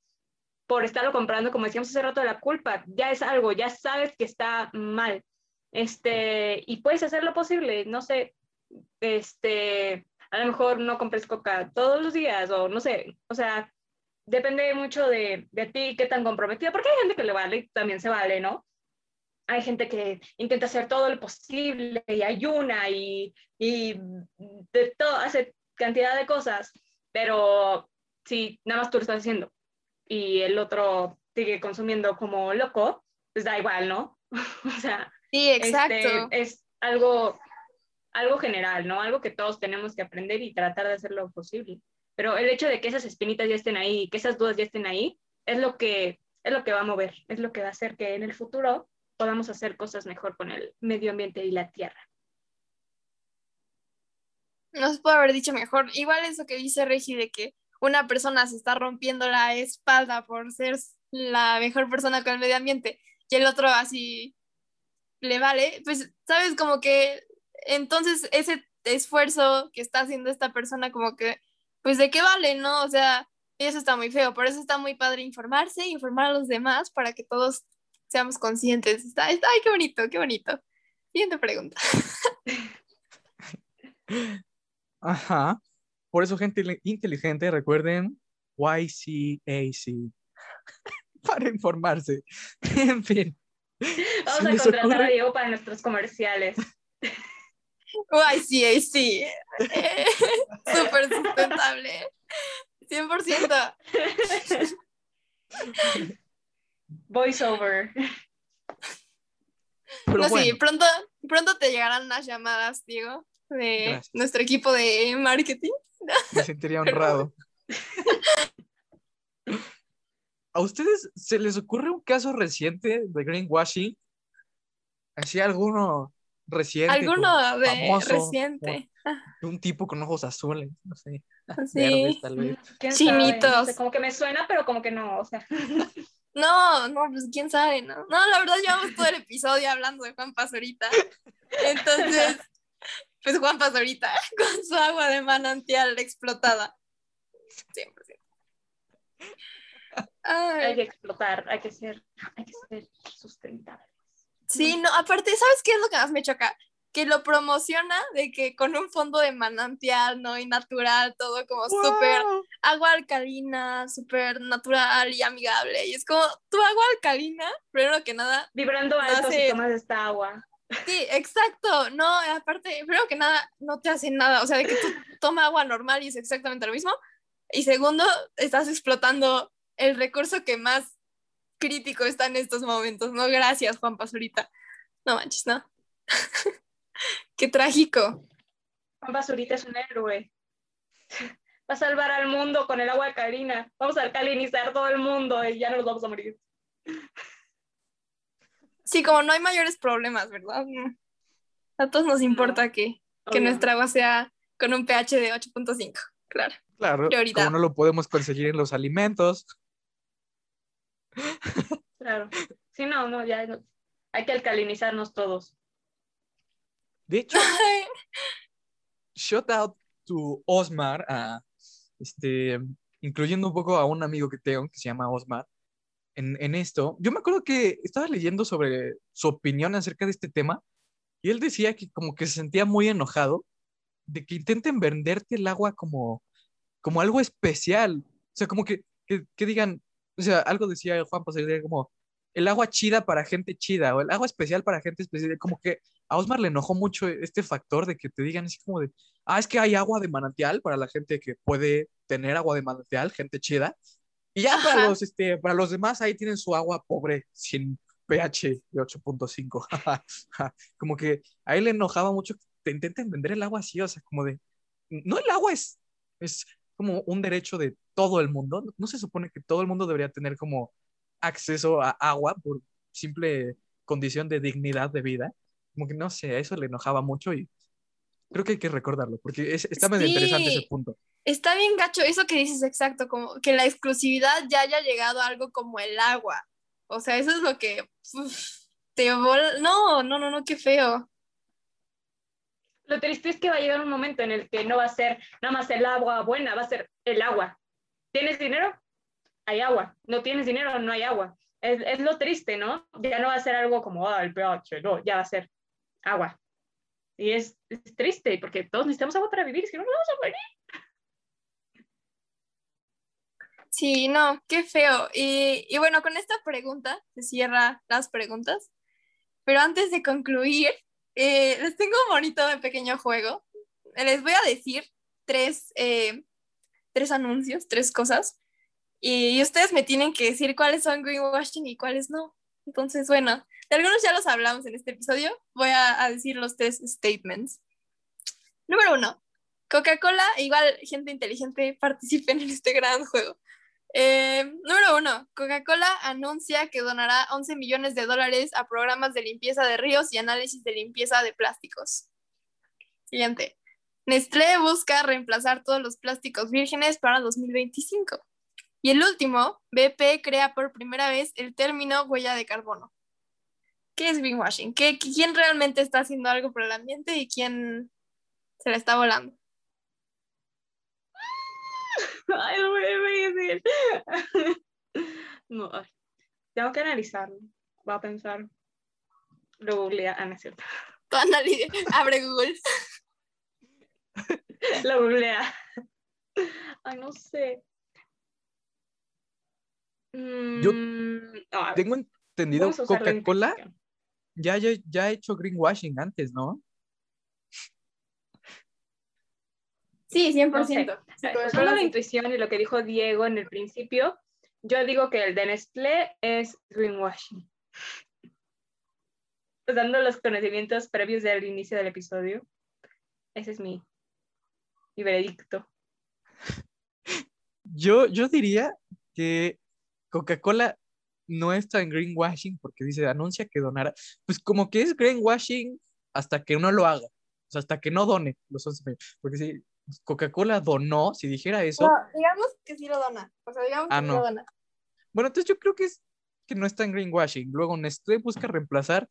por estarlo comprando, como decíamos hace rato, la culpa ya es algo, ya sabes que está mal. Este, y puedes hacer lo posible, no sé, este, a lo mejor no compres coca todos los días o no sé, o sea, depende mucho de, de ti, qué tan comprometido, porque hay gente que le vale también se vale, ¿no? Hay gente que intenta hacer todo lo posible y ayuna y, y de todo, hace cantidad de cosas, pero si nada más tú lo estás haciendo y el otro sigue consumiendo como loco, pues da igual, ¿no? o sea, sí, exacto. Este, es algo, algo general, ¿no? Algo que todos tenemos que aprender y tratar de hacer lo posible. Pero el hecho de que esas espinitas ya estén ahí, que esas dudas ya estén ahí, es lo que es lo que va a mover, es lo que va a hacer que en el futuro podamos hacer cosas mejor con el medio ambiente y la tierra. No se puede haber dicho mejor. Igual eso que dice Regi de que una persona se está rompiendo la espalda por ser la mejor persona con el medio ambiente y el otro así le vale, pues sabes como que entonces ese esfuerzo que está haciendo esta persona como que pues de qué vale, ¿no? O sea, eso está muy feo, por eso está muy padre informarse, informar a los demás para que todos seamos conscientes. Está, ay, qué bonito, qué bonito. Siguiente pregunta. Ajá. Por eso, gente inteligente, recuerden YCAC para informarse. en fin. Vamos a contratar a Diego para nuestros comerciales. YCAC. Eh, Súper sustentable. 100%. Voiceover. no, sí, pronto, pronto te llegarán unas llamadas, Diego, de nuestro equipo de marketing. Me sentiría honrado. ¿A ustedes se les ocurre un caso reciente de greenwashing? ¿Así alguno reciente? Alguno de reciente. Un tipo con ojos azules, no sé. Sí. tal vez. Chinitos. como que me suena, pero como que no, o sea. No, no, pues quién sabe, ¿no? No, la verdad llevamos todo el episodio hablando de Juan Pazurita. Entonces, pues Juan Pazurita con su agua de manantial explotada. 100%. Hay que explotar, hay que ser, hay que ser sustentables. Sí, no, aparte, ¿sabes qué es lo que más me choca? Que lo promociona de que con un fondo de manantial, ¿no? Y natural, todo como súper agua alcalina, súper natural y amigable. Y es como, tu agua alcalina, primero que nada. Vibrando alto si tomas esta agua. Sí, exacto. No, aparte, primero que nada, no te hace nada. O sea, de que tú tomas agua normal y es exactamente lo mismo. Y segundo, estás explotando el recurso que más crítico está en estos momentos, ¿no? Gracias, Juan Pazurita. No manches, ¿no? Qué trágico. Juan Basurita es un héroe. Va a salvar al mundo con el agua alcalina. Vamos a alcalinizar todo el mundo y ya no nos vamos a morir. Sí, como no hay mayores problemas, ¿verdad? A todos nos importa que, que nuestra agua sea con un pH de 8.5, claro. Claro, como no lo podemos conseguir en los alimentos. Claro. Sí, no, no, ya hay que alcalinizarnos todos. De hecho, shout out to Osmar, este, incluyendo un poco a un amigo que tengo que se llama Osmar. En, en, esto, yo me acuerdo que estaba leyendo sobre su opinión acerca de este tema y él decía que como que se sentía muy enojado de que intenten venderte el agua como, como algo especial. O sea, como que, que, que digan, o sea, algo decía Juan pues como el agua chida para gente chida o el agua especial para gente especial. Como que a Osmar le enojó mucho este factor de que te digan así como de, ah, es que hay agua de manantial para la gente que puede tener agua de manantial, gente chida. Y ya para los, este, para los demás ahí tienen su agua pobre, sin pH de 8.5. como que a él le enojaba mucho que te intenten vender el agua así, o sea, como de, no el agua es, es como un derecho de todo el mundo. No se supone que todo el mundo debería tener como acceso a agua por simple condición de dignidad de vida como que no sé, eso le enojaba mucho y Creo que hay que recordarlo, porque es, está medio interesante ese punto. Está bien gacho, eso que dices exacto, como que la exclusividad ya haya llegado a algo como el agua. O sea, eso es lo que uf, te vol- No, no, no, no, qué feo. Lo triste es que va a llegar un momento en el que no va a ser nada más el agua buena, va a ser el agua. ¿Tienes dinero? Hay agua. ¿No tienes dinero? No hay agua. Es, es lo triste, ¿no? Ya no va a ser algo como, ah, el pH, no, ya va a ser agua. Y es, es triste porque todos necesitamos agua para vivir, si no, no vamos a morir. Sí, no, qué feo. Y, y bueno, con esta pregunta se cierra las preguntas. Pero antes de concluir, eh, les tengo un bonito pequeño juego. Les voy a decir tres, eh, tres anuncios, tres cosas. Y ustedes me tienen que decir cuáles son greenwashing y cuáles no. Entonces, bueno, de algunos ya los hablamos en este episodio. Voy a, decir los tres statements. Número uno, Coca-Cola, igual gente inteligente, participen en este gran juego. Eh, número uno, Coca-Cola anuncia que donará 11 millones de dólares a programas de limpieza de ríos y análisis de limpieza de plásticos. Siguiente. Nestlé busca reemplazar todos los plásticos vírgenes para 2025. Y el último, BP crea por primera vez el término huella de carbono. ¿Qué es greenwashing? ¿Qué, ¿Quién realmente está haciendo algo por el ambiente y quién se la está volando? Ay, no me voy a decir. No, tengo que analizarlo. Voy a pensar. Lo googlea. Ah, no es cierto. Tú abre Google. Lo googlea. Ay, no sé. Yo Mm, no, a ver, Tengo entendido Coca-Cola ya, ya, ya ha hecho greenwashing antes, ¿no? Sí, 100%. No sé. Usando la intuición y lo que dijo Diego en el principio, yo digo que el de Nestlé es greenwashing. Usando los conocimientos previos del inicio del episodio, ese es mi, mi veredicto. Yo, yo diría que Coca-Cola no está en greenwashing porque dice, anuncia que donará. Pues como que es greenwashing hasta que no lo haga. O sea, hasta que no done los 11 millones. Porque si Coca-Cola donó, si dijera eso, No, digamos que sí lo dona. O sea, digamos Ah, que no. lo dona. bueno, entonces yo creo que es que no está en greenwashing. Luego Nestlé busca reemplazar,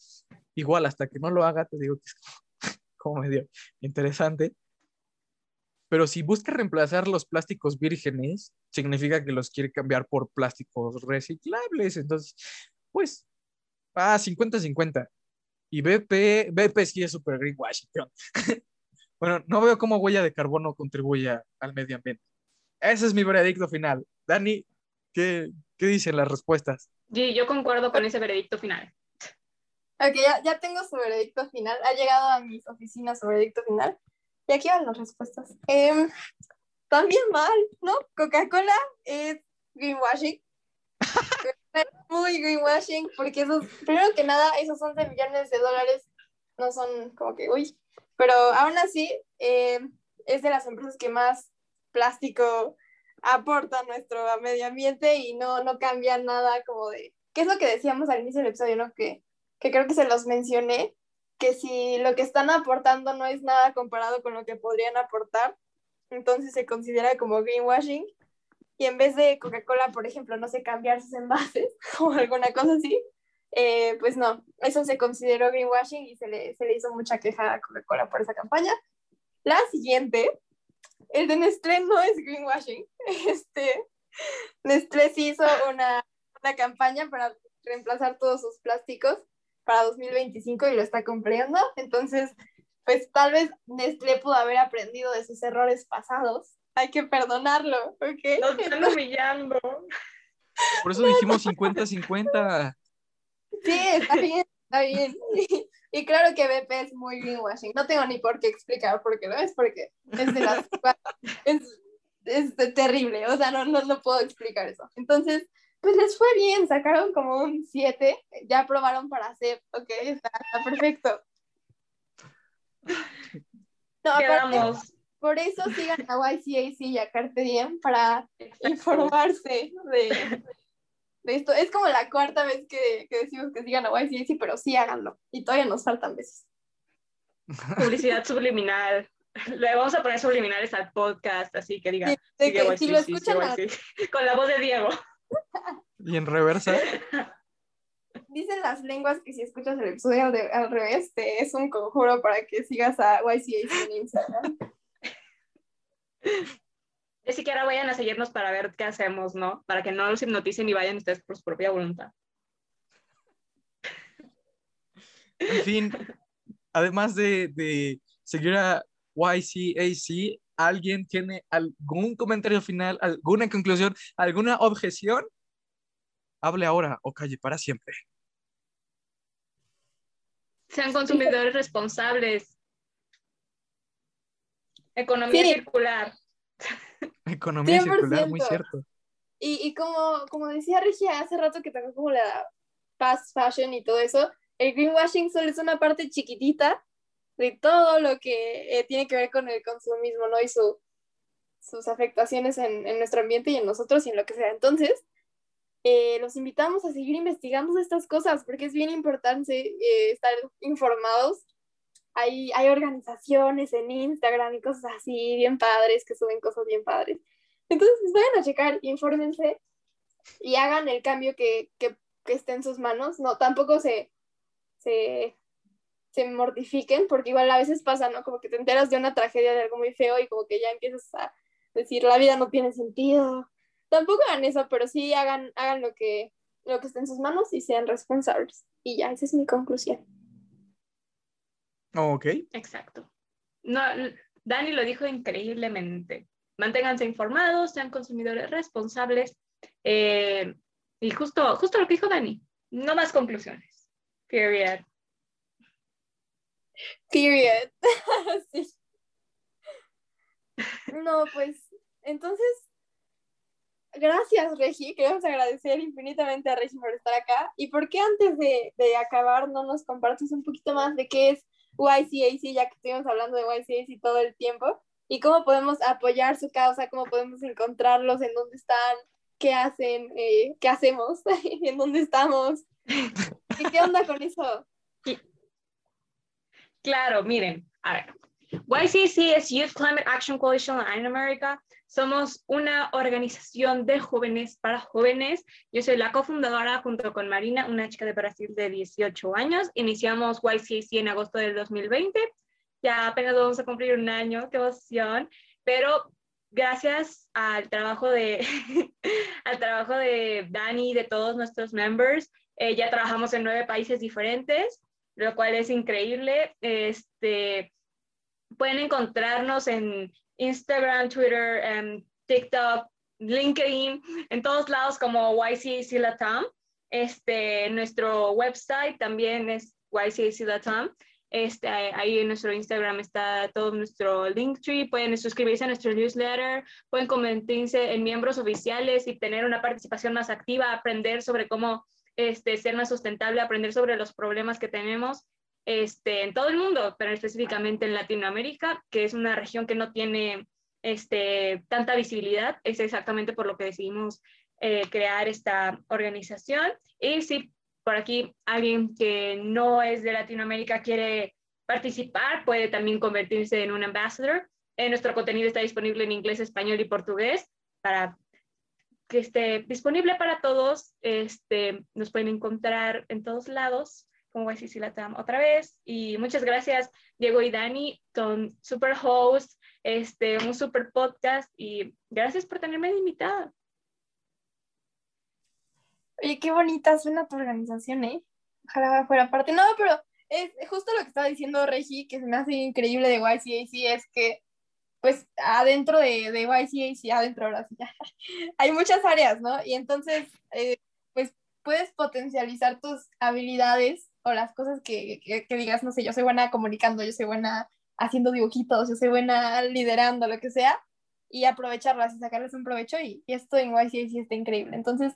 igual hasta que no lo haga, te digo que es como medio interesante. Pero si busca reemplazar los plásticos vírgenes, significa que los quiere cambiar por plásticos reciclables. Entonces, pues, ah, 50-50. Y BP, BP sí es super greenwashing. bueno, no veo cómo huella de carbono contribuye al medio ambiente. Ese es mi veredicto final. Dani, ¿qué, qué dicen las respuestas? Y yo concuerdo con ese veredicto final. Ok, ya, ya tengo su veredicto final. Ha llegado a mis oficinas su veredicto final. Y aquí van las respuestas. Em, también mal, ¿no? Coca-Cola es greenwashing. Es Muy greenwashing, porque esos, primero que nada, esos 11 millones de dólares no son como que, uy, pero aún así em, es de las empresas que más plástico aporta a nuestro medio ambiente y no, no cambia nada como de, ¿qué es lo que decíamos al inicio del episodio, no? Que que creo que se los mencioné, que si lo que están aportando no es nada comparado con lo que podrían aportar, entonces se considera como greenwashing. Y en vez de Coca-Cola, por ejemplo, no sé, cambiar sus envases o alguna cosa así, eh, pues no, eso se consideró greenwashing y se le, se le hizo mucha queja a Coca-Cola por esa campaña. La siguiente, el de Nestlé no es greenwashing. Este, Nestlé sí hizo una, una campaña para reemplazar todos sus plásticos para 2025 y lo está cumpliendo. Entonces, pues tal vez Nestlé pudo haber aprendido de sus errores pasados. Hay que perdonarlo, ¿ok? Nos están humillando. Por eso dijimos 50-50. Sí, está bien, está bien. Y, claro que BP es muy greenwashing. No tengo ni por qué explicar por qué lo es, porque es de las es, es terrible. O sea, no, no, no puedo explicar eso. Entonces, pues les fue bien, sacaron como un 7, ya aprobaron para hacer, ok, está, está perfecto. No, aparte, Quedamos. por eso sigan a YCAC y a Carpe Diem para informarse de, de esto. Es como la cuarta vez que, que decimos que sigan a YCAC, pero sí háganlo. Y todavía nos faltan veces. Publicidad subliminal. Le vamos a poner subliminales al podcast, así que diga. Sí, YCC, si lo escuchan a-. Con la voz de Diego. Y en reversa, Dicen las lenguas que si escuchas el episodio al, de- al revés, te es un conjuro para que sigas a YCAC en Instagram. Ni siquiera vayan a seguirnos para ver qué hacemos, ¿no? Para que no los hipnoticen y vayan ustedes por su propia voluntad. en fin, además de, de seguir a YCAC, ¿alguien tiene algún comentario final, alguna conclusión, alguna objeción? Hable ahora o calle para siempre. Sean consumidores responsables. Economía Sí. circular. Economía circular, muy 100%. cierto. Y, y como, como decía Regia hace rato que tocó como la fast fashion y todo eso, el greenwashing solo es una parte chiquitita de todo lo que eh, tiene que ver con el consumismo, ¿no? Y su, sus afectaciones en, en nuestro ambiente y en nosotros y en lo que sea. Entonces, eh, los invitamos a seguir investigando estas cosas porque es bien importante eh, estar informados. Hay, hay organizaciones en Instagram y cosas así bien padres que suben cosas bien padres. Entonces, vayan a checar, infórmense y hagan el cambio que, que, que esté en sus manos. No, tampoco se, se, se mortifiquen, porque igual a veces pasa, ¿no? Como que te enteras de una tragedia de algo muy feo y como que ya empiezas a decir, la vida no tiene sentido. Tampoco hagan eso, pero sí hagan, hagan lo, que, lo que esté en sus manos y sean responsables. Y ya, esa es mi conclusión. Ok, Exacto. No, Dani lo dijo increíblemente. Manténganse informados, sean consumidores responsables. eh, y justo, justo lo que dijo Dani. No más conclusiones. Period. Period. sí. No, pues, entonces, gracias, Regi. Queremos agradecer infinitamente a Regi por estar acá. ¿Y por qué antes de, de acabar no nos compartes un poquito más de qué es YCAC, ya que estuvimos hablando de YCAC todo el tiempo? ¿Y cómo podemos apoyar su causa? ¿Cómo podemos encontrarlos? ¿En dónde están? ¿Qué hacen? Eh, ¿Qué hacemos? ¿En dónde estamos? ¿Y qué onda con eso? Claro, miren, a ver. YCC es Youth Climate Action Coalition Latin America. Somos una organización de jóvenes para jóvenes. Yo soy la cofundadora junto con Marina, una chica de Brasil de 18 años. Iniciamos YCC en agosto del 2020. Ya apenas vamos a cumplir un año, qué emoción. Pero gracias al trabajo de, al trabajo de Dani y de todos nuestros members, eh, ya trabajamos en nueve países diferentes lo cual es increíble. Este, pueden encontrarnos en Instagram, Twitter, em, TikTok, LinkedIn, en todos lados como YCAC Latam. Este, nuestro website también es YCAC Latam. Este, ahí en nuestro Instagram está todo nuestro Linktree. Pueden suscribirse a nuestro newsletter, pueden convertirse en miembros oficiales y tener una participación más activa, aprender sobre cómo este, ser más sustentable, aprender sobre los problemas que tenemos este, en todo el mundo, pero específicamente en Latinoamérica, que es una región que no tiene este, tanta visibilidad. Es exactamente por lo que decidimos eh, crear esta organización. Y si por aquí alguien que no es de Latinoamérica quiere participar, puede también convertirse en un ambassador. Eh, nuestro contenido está disponible en inglés, español y portugués para que esté disponible para todos. Este, nos pueden encontrar en todos lados como YCC Latam otra vez. Y muchas gracias, Diego y Dani, son super hosts, este, un super podcast y gracias por tenerme invitada. Oye, qué bonita suena tu organización, ¿eh? Ojalá fuera parte. No, pero es justo lo que estaba diciendo Regi, que se me hace increíble de YCAC, es que, pues, adentro de, de YCAC, adentro ahora sí, ya, hay muchas áreas, ¿no? Y entonces, eh, pues, puedes potencializar tus habilidades o las cosas que, que, que digas, no sé, yo soy buena comunicando, yo soy buena haciendo dibujitos, yo soy buena liderando, lo que sea, y aprovecharlas y sacarles un provecho, y, y esto en YCAC está increíble. Entonces,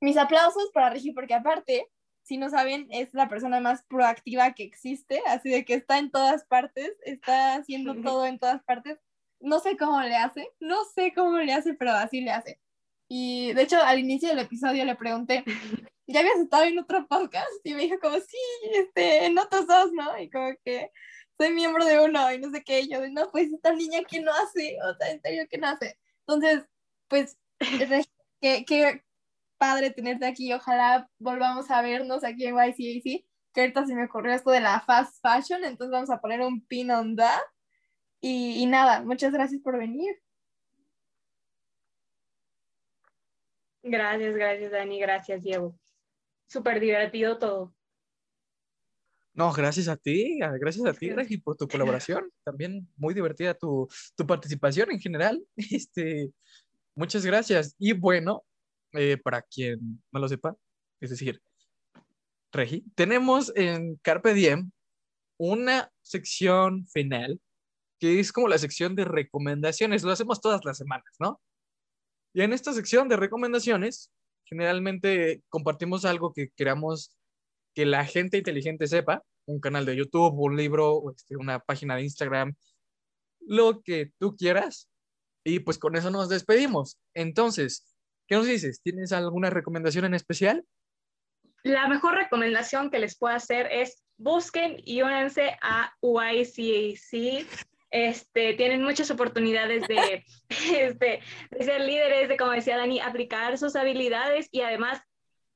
mis aplausos para Regi, porque aparte, si no saben, es la persona más proactiva que existe, así de que está en todas partes, está haciendo todo en todas partes. No sé cómo le hace, no sé cómo le hace, pero así le hace. Y de hecho, al inicio del episodio le pregunté, ya habías estado en otro podcast y me dijo como, sí, este, en otros dos, ¿no? Y como que soy miembro de uno y no sé qué, y yo, no, pues esta niña, ¿qué no hace? O sea, en serio, ¿qué no hace? Entonces, pues, qué, qué padre tenerte aquí, ojalá volvamos a vernos aquí en YCAC, que ahorita se me ocurrió esto de la fast fashion, entonces vamos a poner un pin on that. Y, y nada, muchas gracias por venir. Gracias, gracias Dani, gracias Diego. Súper divertido todo. No, gracias a ti, gracias a ti, Regi, por tu colaboración. También muy divertida tu, tu participación en general. Este, muchas gracias. Y bueno, eh, para quien no lo sepa, es decir, Regi, tenemos en Carpe Diem una sección final que es como la sección de recomendaciones. Lo hacemos todas las semanas, ¿no? Y en esta sección de recomendaciones, generalmente compartimos algo que queramos que la gente inteligente sepa, un canal de YouTube, un libro, este, una página de Instagram, lo que tú quieras. Y pues con eso nos despedimos. Entonces, ¿qué nos dices? ¿Tienes alguna recomendación en especial? La mejor recomendación que les puedo hacer es busquen y únanse a YCAC este, tienen muchas oportunidades de, este, de ser líderes, de, como decía Dani, aplicar sus habilidades y además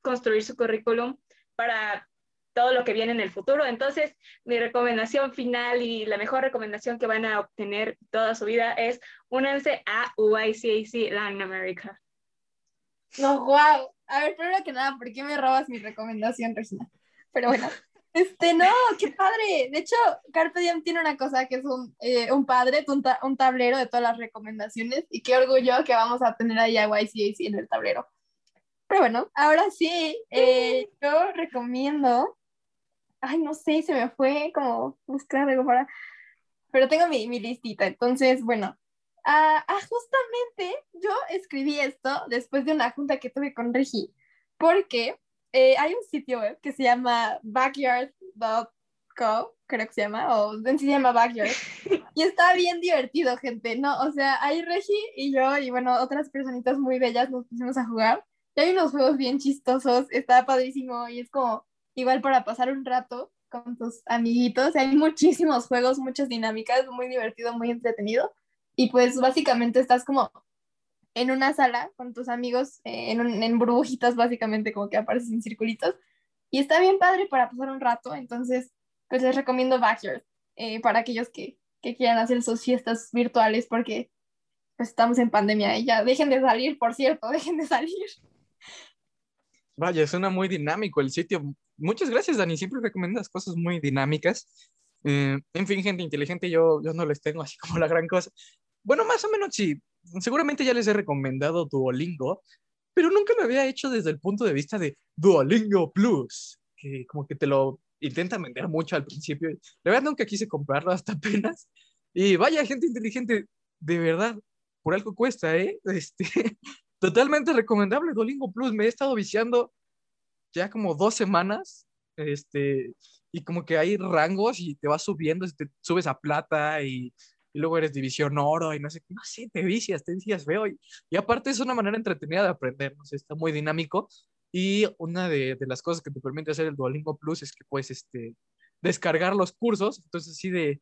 construir su currículum para todo lo que viene en el futuro. Entonces, mi recomendación final y la mejor recomendación que van a obtener toda su vida es únanse a UICAC Latin America. No, wow. A ver, primero que nada, ¿por qué me robas mi recomendación, Regina? Pero bueno, este, no, qué padre. De hecho, Carpe Diem tiene una cosa que es un, eh, un padre, un, un, tablero de todas las recomendaciones y qué orgullo que vamos a tener ahí a YCAC en el tablero. Pero bueno, ahora sí, eh, yo recomiendo, ay, no sé, se me fue como buscar algo para, pero tengo mi, mi listita, entonces, bueno, ah, ah, justamente yo escribí esto después de una junta que tuve con Regi, porque eh, hay un sitio web que se llama backyard.co, creo que se llama, o en sí se llama Backyard. Y está bien divertido, gente, ¿no? O sea, hay Regi y yo y bueno, otras personitas muy bellas nos pusimos a jugar. Y hay unos juegos bien chistosos, está padrísimo y es como igual para pasar un rato con tus amiguitos. Hay muchísimos juegos, muchas dinámicas, muy divertido, muy entretenido. Y pues básicamente estás como en una sala con tus amigos, eh, en, en, burbujitas básicamente, como que apareces en circulitos. Y está bien padre para pasar un rato, entonces pues les recomiendo Backyard eh, para aquellos que, que, quieran hacer sus fiestas virtuales porque pues estamos en pandemia y ya dejen de salir, por cierto, dejen de salir. Vaya, suena muy dinámico el sitio. Muchas gracias, Dani. Siempre recomiendas cosas muy dinámicas. Eh, en fin, gente inteligente, yo, yo no les tengo así como la gran cosa. Bueno, más o menos sí seguramente ya les he recomendado Duolingo, pero nunca lo había hecho desde el punto de vista de Duolingo Plus, que como que te lo intenta vender mucho al principio. La verdad nunca quise comprarlo hasta apenas. Y vaya, gente inteligente, de verdad, por algo cuesta, ¿eh? Este, totalmente recomendable Duolingo Plus. Me he estado viciando ya como dos semanas, este, y como que hay rangos y te vas subiendo, te subes a plata y y luego eres división oro y no sé, no sé, te vicias, te vicias feo. Y, y aparte es una manera entretenida de aprender, no está muy dinámico. Y una de, de, las cosas que te permite hacer el Duolingo Plus es que puedes este, descargar los cursos. Entonces, así de,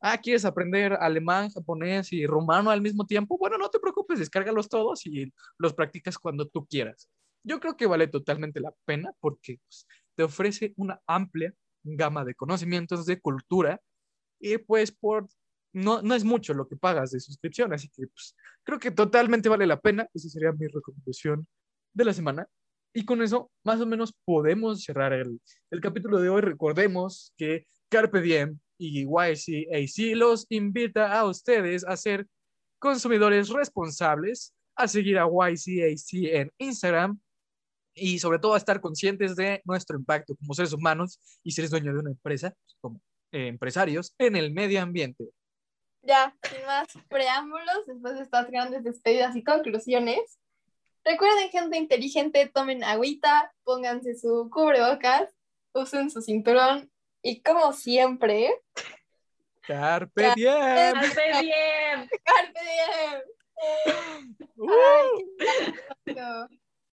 ah, ¿quieres aprender alemán, japonés y rumano al mismo tiempo? Bueno, no te preocupes, descárgalos todos y los practicas cuando tú quieras. Yo creo que vale totalmente la pena porque pues, te ofrece una amplia gama de conocimientos, de cultura, y pues por no, no es mucho lo que pagas de suscripción, así que pues, creo que totalmente vale la pena. Esa sería mi recomendación de la semana. Y con eso, más o menos, podemos cerrar el, el capítulo de hoy. Recordemos que Carpe Diem y YCAC los invita a ustedes a ser consumidores responsables, a seguir a YCAC en Instagram y sobre todo a estar conscientes de nuestro impacto como seres humanos y seres dueños de una empresa, como eh, empresarios, en el medio ambiente ya, sin más preámbulos, después de estas grandes despedidas y conclusiones, recuerden, gente inteligente, tomen agüita, pónganse su cubrebocas, usen su cinturón y como siempre... ¡Carpe diem! ¡Carpe diem! ¡Carpe diem! ¡Uh! Ay, qué